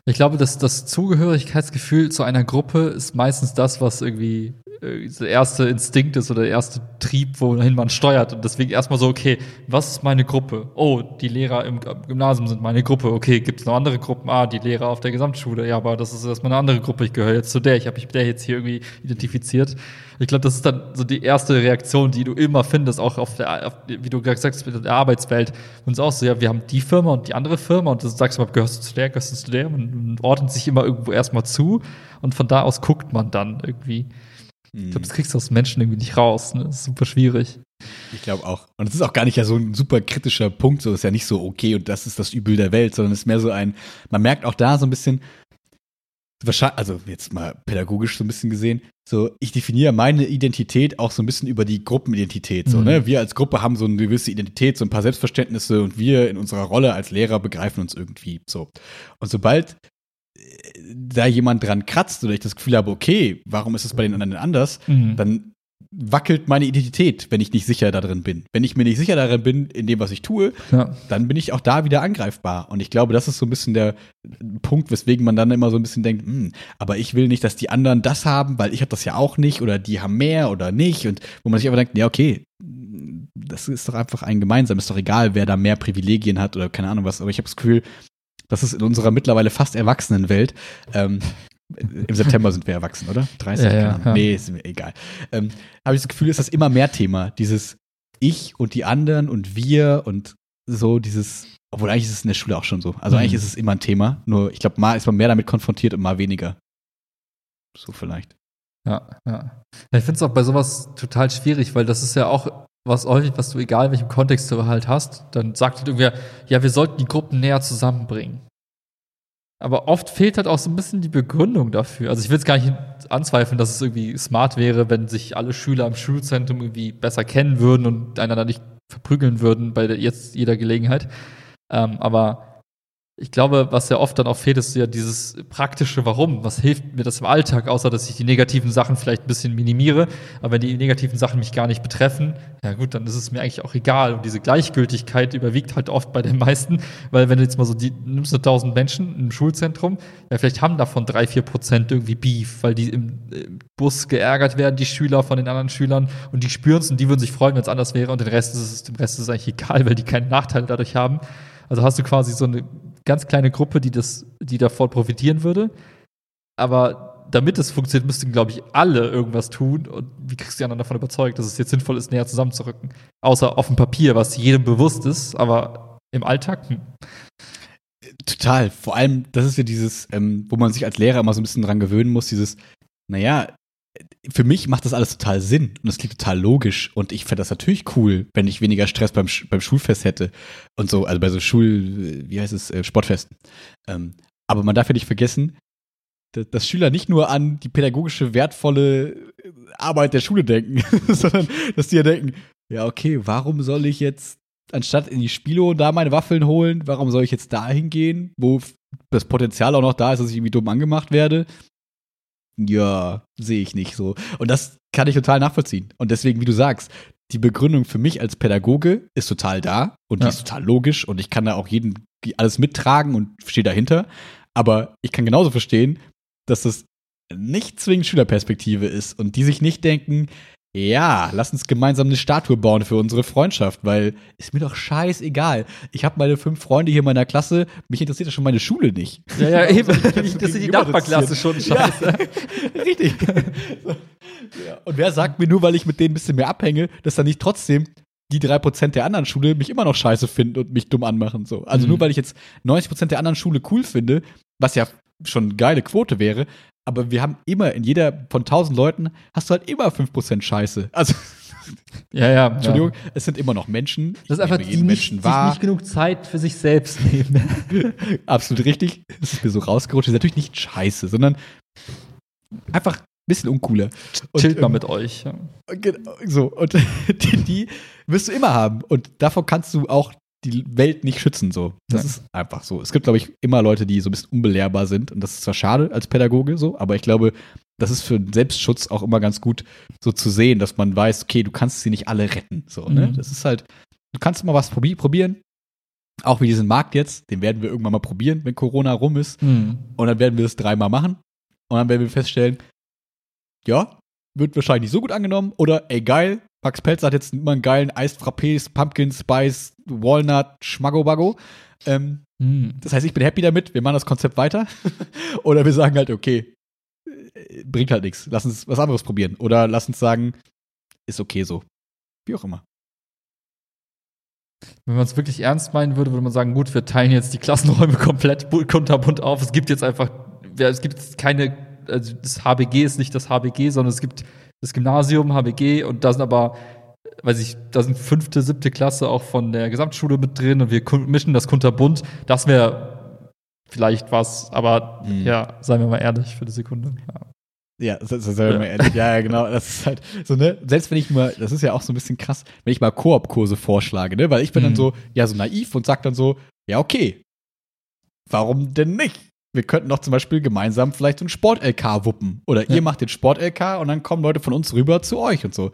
Ich glaube, dass das Zugehörigkeitsgefühl zu einer Gruppe ist meistens das, was irgendwie äh, der erste Instinkt ist oder der erste Trieb, wohin man steuert. Und deswegen erstmal so, okay, was ist meine Gruppe? Oh, die Lehrer im Gymnasium sind meine Gruppe. Okay, gibt es noch andere Gruppen? Ah, die Lehrer auf der Gesamtschule. Ja, aber das ist erstmal eine andere Gruppe. Ich gehöre jetzt zu der. Ich habe mich mit der jetzt hier irgendwie identifiziert. Ich glaube, das ist dann so die erste Reaktion, die du immer findest, auch auf der, auf, wie du gesagt hast, mit der Arbeitswelt. Und es ist auch so, ja, wir haben die Firma und die andere Firma und du sagst mal, gehörst du zu der, gehörst du zu der? Man ordnet sich immer irgendwo erstmal zu und von da aus guckt man dann irgendwie. Ich glaube, das kriegst du aus Menschen irgendwie nicht raus. Ne? Das ist super schwierig. Ich glaube auch. Und es ist auch gar nicht ja so ein super kritischer Punkt, so ist ja nicht so okay und das ist das Übel der Welt, sondern es ist mehr so ein, man merkt auch da so ein bisschen, wahrscheinlich, also jetzt mal pädagogisch so ein bisschen gesehen, so ich definiere meine Identität auch so ein bisschen über die Gruppenidentität. So, Mhm. ne? Wir als Gruppe haben so eine gewisse Identität, so ein paar Selbstverständnisse und wir in unserer Rolle als Lehrer begreifen uns irgendwie so. Und sobald äh, da jemand dran kratzt oder ich das Gefühl habe, okay, warum ist es bei den anderen anders, Mhm. dann wackelt meine Identität, wenn ich nicht sicher darin bin. Wenn ich mir nicht sicher darin bin, in dem, was ich tue, Ja. dann bin ich auch da wieder angreifbar. Und ich glaube, das ist so ein bisschen der Punkt, weswegen man dann immer so ein bisschen denkt, hm, aber ich will nicht, dass die anderen das haben, weil ich habe das ja auch nicht oder die haben mehr oder nicht. Und wo man sich aber denkt, ja, okay, das ist doch einfach ein gemeinsam, ist doch egal, wer da mehr Privilegien hat oder keine Ahnung was. Aber ich habe das Gefühl, Das ist in unserer mittlerweile fast erwachsenen Welt. Ähm, Im September sind wir erwachsen, oder? 30? Ja, ja, ja. Nee, ist mir egal. Ähm, Habe ich das Gefühl, ist das immer mehr Thema. Dieses Ich und die anderen und wir und so dieses, obwohl eigentlich ist es in der Schule auch schon so. Also Mhm. eigentlich ist es immer ein Thema. Nur ich glaube, mal ist man mehr damit konfrontiert und mal weniger. So vielleicht. Ja, ja. Ich finde es auch bei sowas total schwierig, weil das ist ja auch was häufig, was du egal in welchem Kontext du halt hast, dann sagt halt irgendwer, ja, wir sollten die Gruppen näher zusammenbringen. Aber oft fehlt halt auch so ein bisschen die Begründung dafür. Also ich will jetzt gar nicht anzweifeln, dass es irgendwie smart wäre, wenn sich alle Schüler im Schulzentrum irgendwie besser kennen würden und einander nicht verprügeln würden bei jetzt jeder Gelegenheit. Ähm, aber ich glaube, was ja oft dann auch fehlt, ist ja dieses praktische Warum. Was hilft mir das im Alltag, außer dass ich die negativen Sachen vielleicht ein bisschen minimiere. Aber wenn die negativen Sachen mich gar nicht betreffen, ja gut, dann ist es mir eigentlich auch egal. Und diese Gleichgültigkeit überwiegt halt oft bei den meisten, weil wenn du jetzt mal so die, nimmst du tausend Menschen im Schulzentrum, ja, vielleicht haben davon drei, vier Prozent irgendwie Beef, weil die im, im Bus geärgert werden, die Schüler von den anderen Schülern und die spüren es und die würden sich freuen, wenn es anders wäre und den Rest ist es, dem Rest ist es eigentlich egal, weil die keinen Nachteil dadurch haben. Also hast du quasi so eine ganz kleine Gruppe, die das, die davon profitieren würde. Aber damit es funktioniert, müssten, glaube ich, alle irgendwas tun. Und wie kriegst du die anderen davon überzeugt, dass es jetzt sinnvoll ist, näher zusammenzurücken? Außer auf dem Papier, was jedem bewusst ist, aber im Alltag, hm. Total. Vor allem, das ist ja dieses, ähm, wo man sich als Lehrer immer so ein bisschen dran gewöhnen muss, dieses, naja, für mich macht das alles total Sinn und das klingt total logisch und ich fände das natürlich cool, wenn ich weniger Stress beim, beim Schulfest hätte und so, also bei so Schul, wie heißt es, äh, Sportfesten. Ähm, aber man darf ja nicht vergessen, da- dass Schüler nicht nur an die pädagogische, wertvolle äh, Arbeit der Schule denken, [laughs] sondern dass die ja denken, ja, okay, warum soll ich jetzt anstatt in die Spilo da meine Waffeln holen, warum soll ich jetzt da hingehen, wo das Potenzial auch noch da ist, dass ich irgendwie dumm angemacht werde? Ja, sehe ich nicht so. Und das kann ich total nachvollziehen. Und deswegen, wie du sagst, die Begründung für mich als Pädagoge ist total da und die Ja. ist total logisch und ich kann da auch jeden alles mittragen und stehe dahinter. Aber ich kann genauso verstehen, dass das nicht zwingend Schülerperspektive ist und die sich nicht denken, ja, lass uns gemeinsam eine Statue bauen für unsere Freundschaft, weil ist mir doch scheißegal. Ich habe meine fünf Freunde hier in meiner Klasse, mich interessiert ja schon meine Schule nicht. Ja, ja, [laughs] eben. Das ist die Nachbarklasse schon scheiße. Ja, [laughs] richtig. Ja. Und wer sagt mir nur, weil ich mit denen ein bisschen mehr abhänge, dass dann nicht trotzdem die drei Prozent der anderen Schule mich immer noch scheiße finden und mich dumm anmachen. So. Also Mhm. nur weil ich jetzt 90 Prozent der anderen Schule cool finde, was ja schon eine geile Quote wäre, aber wir haben immer, in jeder von 1000 Leuten, hast du halt immer 5% Scheiße. Also, [laughs] Ja, ja. Entschuldigung, Ja. es sind immer noch Menschen. Das ist einfach die nicht, wahr. nicht genug Zeit für sich selbst nehmen. [laughs] Absolut richtig. Das ist mir so rausgerutscht. Das ist natürlich nicht scheiße, sondern einfach ein bisschen uncooler. Und, Chillt mal ähm, mit euch. Genau, so. Und [laughs] die, die wirst du immer haben. Und davor kannst du auch die Welt nicht schützen, so. Das Ja. ist einfach so. Es gibt, glaube ich, immer Leute, die so ein bisschen unbelehrbar sind. Und das ist zwar schade als Pädagoge so, aber ich glaube, das ist für den Selbstschutz auch immer ganz gut, so zu sehen, dass man weiß, okay, du kannst sie nicht alle retten. So, ne? Mhm. Das ist halt, du kannst immer was probi probieren. Auch wie diesen Markt jetzt, den werden wir irgendwann mal probieren, wenn Corona rum ist. Hm. Und dann werden wir es dreimal machen. Und dann werden wir feststellen, ja, wird wahrscheinlich nicht so gut angenommen. Oder, ey, geil, Max Pelz hat jetzt immer einen geilen Eisfrappés, Pumpkin Spice, Walnut, Schmagobago. Ähm, Hm. das heißt, ich bin happy damit, wir machen das Konzept weiter. [laughs] Oder wir sagen halt, okay, äh, bringt halt nichts. Lass uns was anderes probieren. Oder lass uns sagen, ist okay so. Wie auch immer. Wenn man es wirklich ernst meinen würde, würde man sagen, gut, wir teilen jetzt die Klassenräume [laughs] komplett bu- kunterbunt auf. Es gibt jetzt einfach, es gibt keine, also das HBG ist nicht das HBG, sondern es gibt das Gymnasium, HBG und da sind aber, weiß ich, da sind fünfte, siebte Klasse auch von der Gesamtschule mit drin und wir mischen das kunterbunt. Das wäre vielleicht was, aber Mhm. ja, seien wir mal ehrlich für die Sekunde. Ja. Ja, das, das Ja. mal ehrlich. Ja, genau. Das ist halt so, ne? Selbst wenn ich mal, das ist ja auch so ein bisschen krass, wenn ich mal Koop-Kurse vorschlage, ne? Weil ich bin dann Mhm. so, ja, so naiv und sag dann so, ja, okay. Warum denn nicht? Wir könnten doch zum Beispiel gemeinsam vielleicht so ein Sport-LK wuppen. Oder Ja. ihr macht den Sport-LK und dann kommen Leute von uns rüber zu euch und so.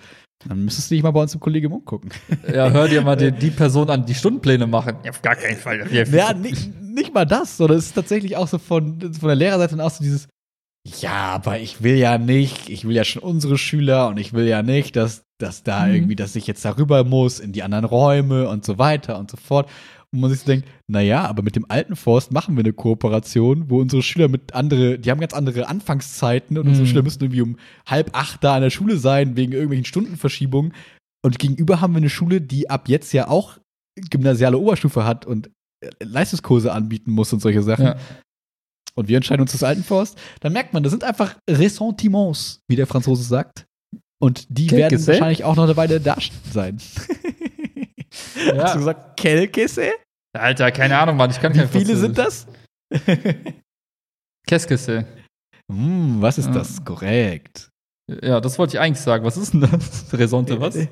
Dann müsstest du dich mal bei uns im Kollegium umgucken. [laughs] ja, hör dir mal die, die Person an, die Stundenpläne machen. Ja, auf gar keinen Fall. Ja, nicht, nicht mal das, sondern es ist tatsächlich auch so von, von der Lehrerseite auch so dieses, ja, aber ich will ja nicht, ich will ja schon unsere Schüler und ich will ja nicht, dass, dass da Mhm. irgendwie, dass ich jetzt darüber muss in die anderen Räume und so weiter und so fort. Wo man sich so denkt, naja, aber mit dem alten Forst machen wir eine Kooperation, wo unsere Schüler mit andere, die haben ganz andere Anfangszeiten und unsere Mhm. Schüler müssen irgendwie um halb acht da an der Schule sein, wegen irgendwelchen Stundenverschiebungen. Und gegenüber haben wir eine Schule, die ab jetzt ja auch gymnasiale Oberstufe hat und äh, Leistungskurse anbieten muss und solche Sachen. Ja. Und wir entscheiden uns das Altenforst. Dann merkt man, das sind einfach Ressentiments, wie der Franzose sagt. Und die Quel werden que wahrscheinlich auch noch eine Weile da sein. [laughs] [laughs] Hast du gesagt, Kelkesse? Alter, keine Ahnung, Mann. Ich kann Wie viele sind das? [laughs] Keskese. Hm, was ist Ja. das? Korrekt. Ja, das wollte ich eigentlich sagen. Was ist denn das? [laughs] Resonte, was? Äh,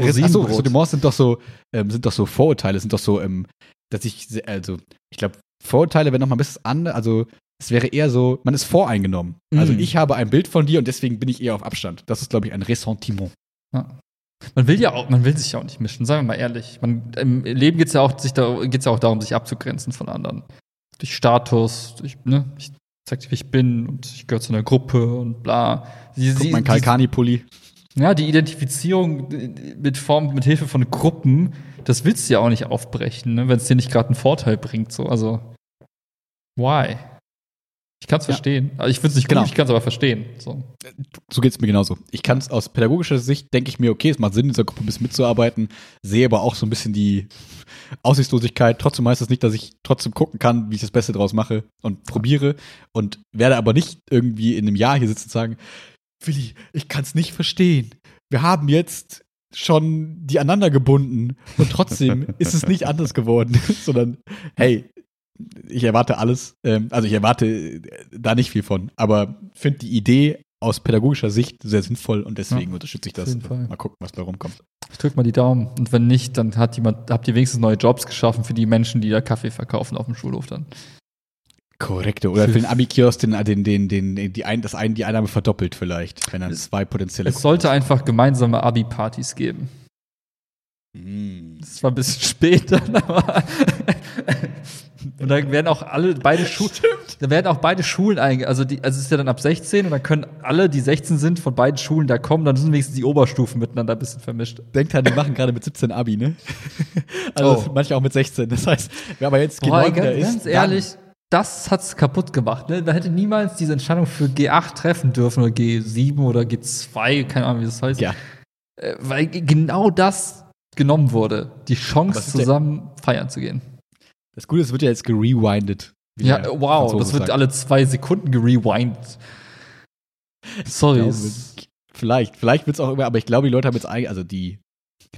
Rosinenbrot. Achso, Ressentiments sind doch so, ähm, sind doch so Vorurteile, sind doch so, ähm, dass ich, also, ich glaube, Vorurteile werden noch mal ein bisschen anders, also, es wäre eher so, man ist voreingenommen. Also, Mhm. ich habe ein Bild von dir und deswegen bin ich eher auf Abstand. Das ist, glaube ich, ein Ressentiment. Ja. Man will ja auch, man will sich ja auch nicht mischen, sagen wir mal ehrlich. Man, Im Leben geht es ja, auch, sich da, geht's ja auch darum, sich abzugrenzen von anderen. Durch Status, durch, ne, ich zeig dir, wie ich bin und ich gehöre zu einer Gruppe und bla. Sie, Guck sie, die, Kalkani-Pulli. ja, die Identifizierung mit Form, mit Hilfe von Gruppen, das willst du ja auch nicht aufbrechen, ne, wenn es dir nicht gerade einen Vorteil bringt. So. Also, why? Ich kann es Ja. verstehen. Also ich finde es nicht Genau. gut, ich kann es aber verstehen. So. So geht es mir genauso. Ich kann es aus pädagogischer Sicht, denke ich mir, okay, es macht Sinn, in dieser Gruppe ein bisschen mitzuarbeiten, sehe aber auch so ein bisschen die Aussichtslosigkeit. Trotzdem heißt das nicht, dass ich trotzdem gucken kann, wie ich das Beste draus mache und probiere und werde aber nicht irgendwie in einem Jahr hier sitzen und sagen, Willi, ich kann es nicht verstehen. Wir haben jetzt schon die aneinander gebunden und trotzdem [laughs] ist es nicht anders geworden, [laughs] sondern hey, ich erwarte alles, ähm, also ich erwarte äh, da nicht viel von, aber finde die Idee aus pädagogischer Sicht sehr sinnvoll und deswegen Ja, unterstütze ich das. Mal gucken, was da rumkommt. Ich drück mal die Daumen. Und wenn nicht, dann hat jemand, habt ihr wenigstens neue Jobs geschaffen für die Menschen, die da Kaffee verkaufen auf dem Schulhof dann. Korrekte. Oder für den Abi-Kiosk den, den, den, den, die, ein, das ein, die Einnahme verdoppelt vielleicht, wenn dann zwei potenzielle Es sollte einfach gemeinsame Abi-Partys geben. Mm. Das war ein bisschen [laughs] spät dann, aber. Und dann werden auch alle, beide Schulen. [laughs] Da werden auch beide Schulen einge. Also, die, also es ist ja dann ab 16 und dann können alle, die 16 sind, von beiden Schulen da kommen. Dann sind wenigstens die Oberstufen miteinander ein bisschen vermischt. Denkt halt, die machen gerade mit 17 Abi, ne? [laughs] Also Oh. manche auch mit 16. Das heißt, wer aber jetzt Boah, G9 ganz, wieder ist, ganz ehrlich, das hat's kaputt gemacht. Ne? Man hätte niemals diese Entscheidung für G8 treffen dürfen oder G7 oder G2, keine Ahnung, wie das heißt. Ja. Äh, weil genau das genommen wurde, die Chance zusammen feiern zu gehen. Das Gute ist, es wird ja jetzt gerewindet. Ja, der wow, das wird sagt. alle zwei Sekunden gerewindet. Sorry. glaube, Vielleicht, vielleicht wird es auch immer, aber ich glaube, die Leute haben jetzt, also die,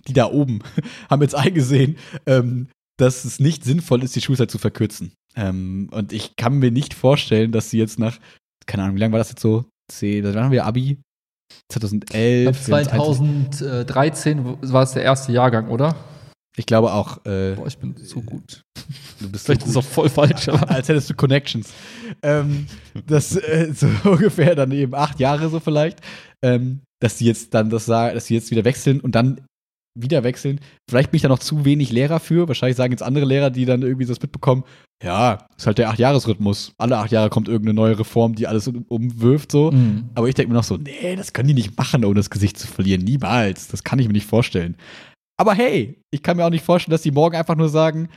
die da oben, [laughs] haben jetzt eingesehen, ähm, dass es nicht sinnvoll ist, die Schulzeit zu verkürzen. Ähm, und ich kann mir nicht vorstellen, dass sie jetzt nach, keine Ahnung, wie lange war das jetzt so? Zehn, wann haben wir Abi? 2011. Ich glaub, 2013 war es der erste Jahrgang, oder? Ich glaube auch, äh, Boah, ich bin so gut. du bist Vielleicht so ist auch voll falsch, aber. als hättest du Connections. Ähm, das äh, so [laughs] ungefähr dann eben acht Jahre so vielleicht, ähm, dass sie jetzt dann das sagen, dass sie jetzt wieder wechseln und dann wieder wechseln. Vielleicht bin ich da noch zu wenig Lehrer für. Wahrscheinlich sagen jetzt andere Lehrer, die dann irgendwie das mitbekommen, ja, ist halt der Acht-Jahres-Rhythmus. Alle acht Jahre kommt irgendeine neue Reform, die alles um- umwirft so. Mhm. Aber ich denke mir noch so, nee, das können die nicht machen, ohne das Gesicht zu verlieren. Niemals. Das kann ich mir nicht vorstellen. Aber hey, ich kann mir auch nicht vorstellen, dass die morgen einfach nur sagen,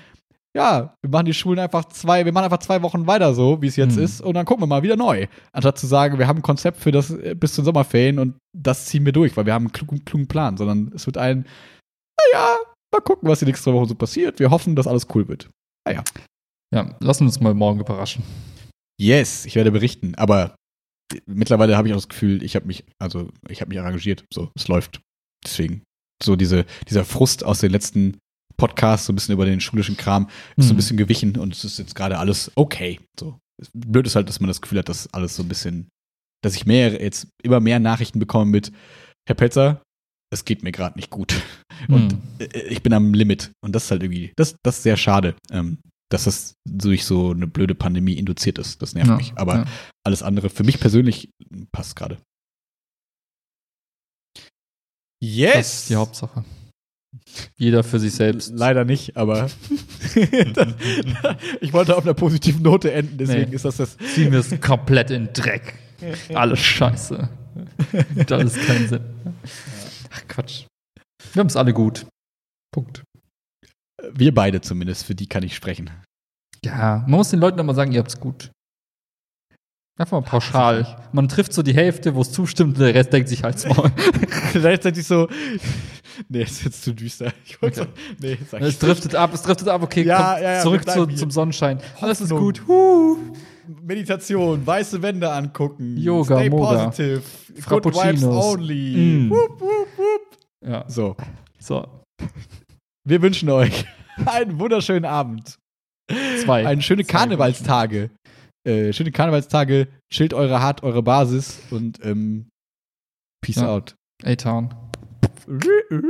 ja, wir machen die Schulen einfach zwei, wir machen einfach zwei Wochen weiter so, wie es jetzt Mhm. ist, und dann gucken wir mal wieder neu. Anstatt zu sagen, wir haben ein Konzept für das äh, bis zu den Sommerferien und das ziehen wir durch, weil wir haben einen klugen, klugen Plan, sondern es wird ein, naja, mal gucken, was die nächste Woche so passiert. Wir hoffen, dass alles cool wird. Ja, lassen wir uns mal morgen überraschen. Yes, ich werde berichten, aber mittlerweile habe ich auch das Gefühl, ich habe mich, also ich habe mich arrangiert, so, es läuft. Deswegen, so diese, dieser Frust aus den letzten Podcasts, so ein bisschen über den schulischen Kram, ist so ein Mhm. bisschen gewichen und es ist jetzt gerade alles okay. So. Blöd ist halt, dass man das Gefühl hat, dass alles so ein bisschen, dass ich mehr, jetzt immer mehr Nachrichten bekomme mit, Herr Petzer, es geht mir gerade nicht gut. [laughs] Und Mhm. äh, ich bin am Limit. Und das ist halt irgendwie, das, das ist sehr schade, ähm, dass das durch so eine blöde Pandemie induziert ist. Das nervt Ja, mich. Aber ja. alles andere für mich persönlich passt gerade. Yes! Das ist die Hauptsache. Jeder für sich selbst. Leider nicht, aber [laughs] ich wollte auf einer positiven Note enden, deswegen Nee. ist das das. Ziehen wir es komplett in Dreck. Alles scheiße. Hat alles keinen Sinn. Ach Quatsch. Wir haben es alle gut. Punkt. Wir beide zumindest, für die kann ich sprechen. Ja, man muss den Leuten immer sagen, ihr habt's gut. Einfach mal pauschal. Man trifft so die Hälfte, wo es zustimmt, und der Rest denkt sich halt's [laughs] mal. Gleichzeitig so, [laughs] nee, ist jetzt zu düster. Ich Okay. so, nee, sag es ich driftet ab, es driftet ab, okay, Ja, ja, ja, zurück zu, zum Sonnenschein. Alles ist gut. Huh. Meditation, weiße Wände angucken, Yoga, stay Moga. positive, good vibes Frappuccinos. only. Mm. Wupp, wupp, wupp. Ja, So, so. wir wünschen euch [laughs] einen wunderschönen Abend. Zwei. Ein schöne Zwei Karnevalstage. Äh, schöne Karnevalstage, chillt eure Hart, eure Basis und ähm, Peace Ja. out. A-Town. [laughs]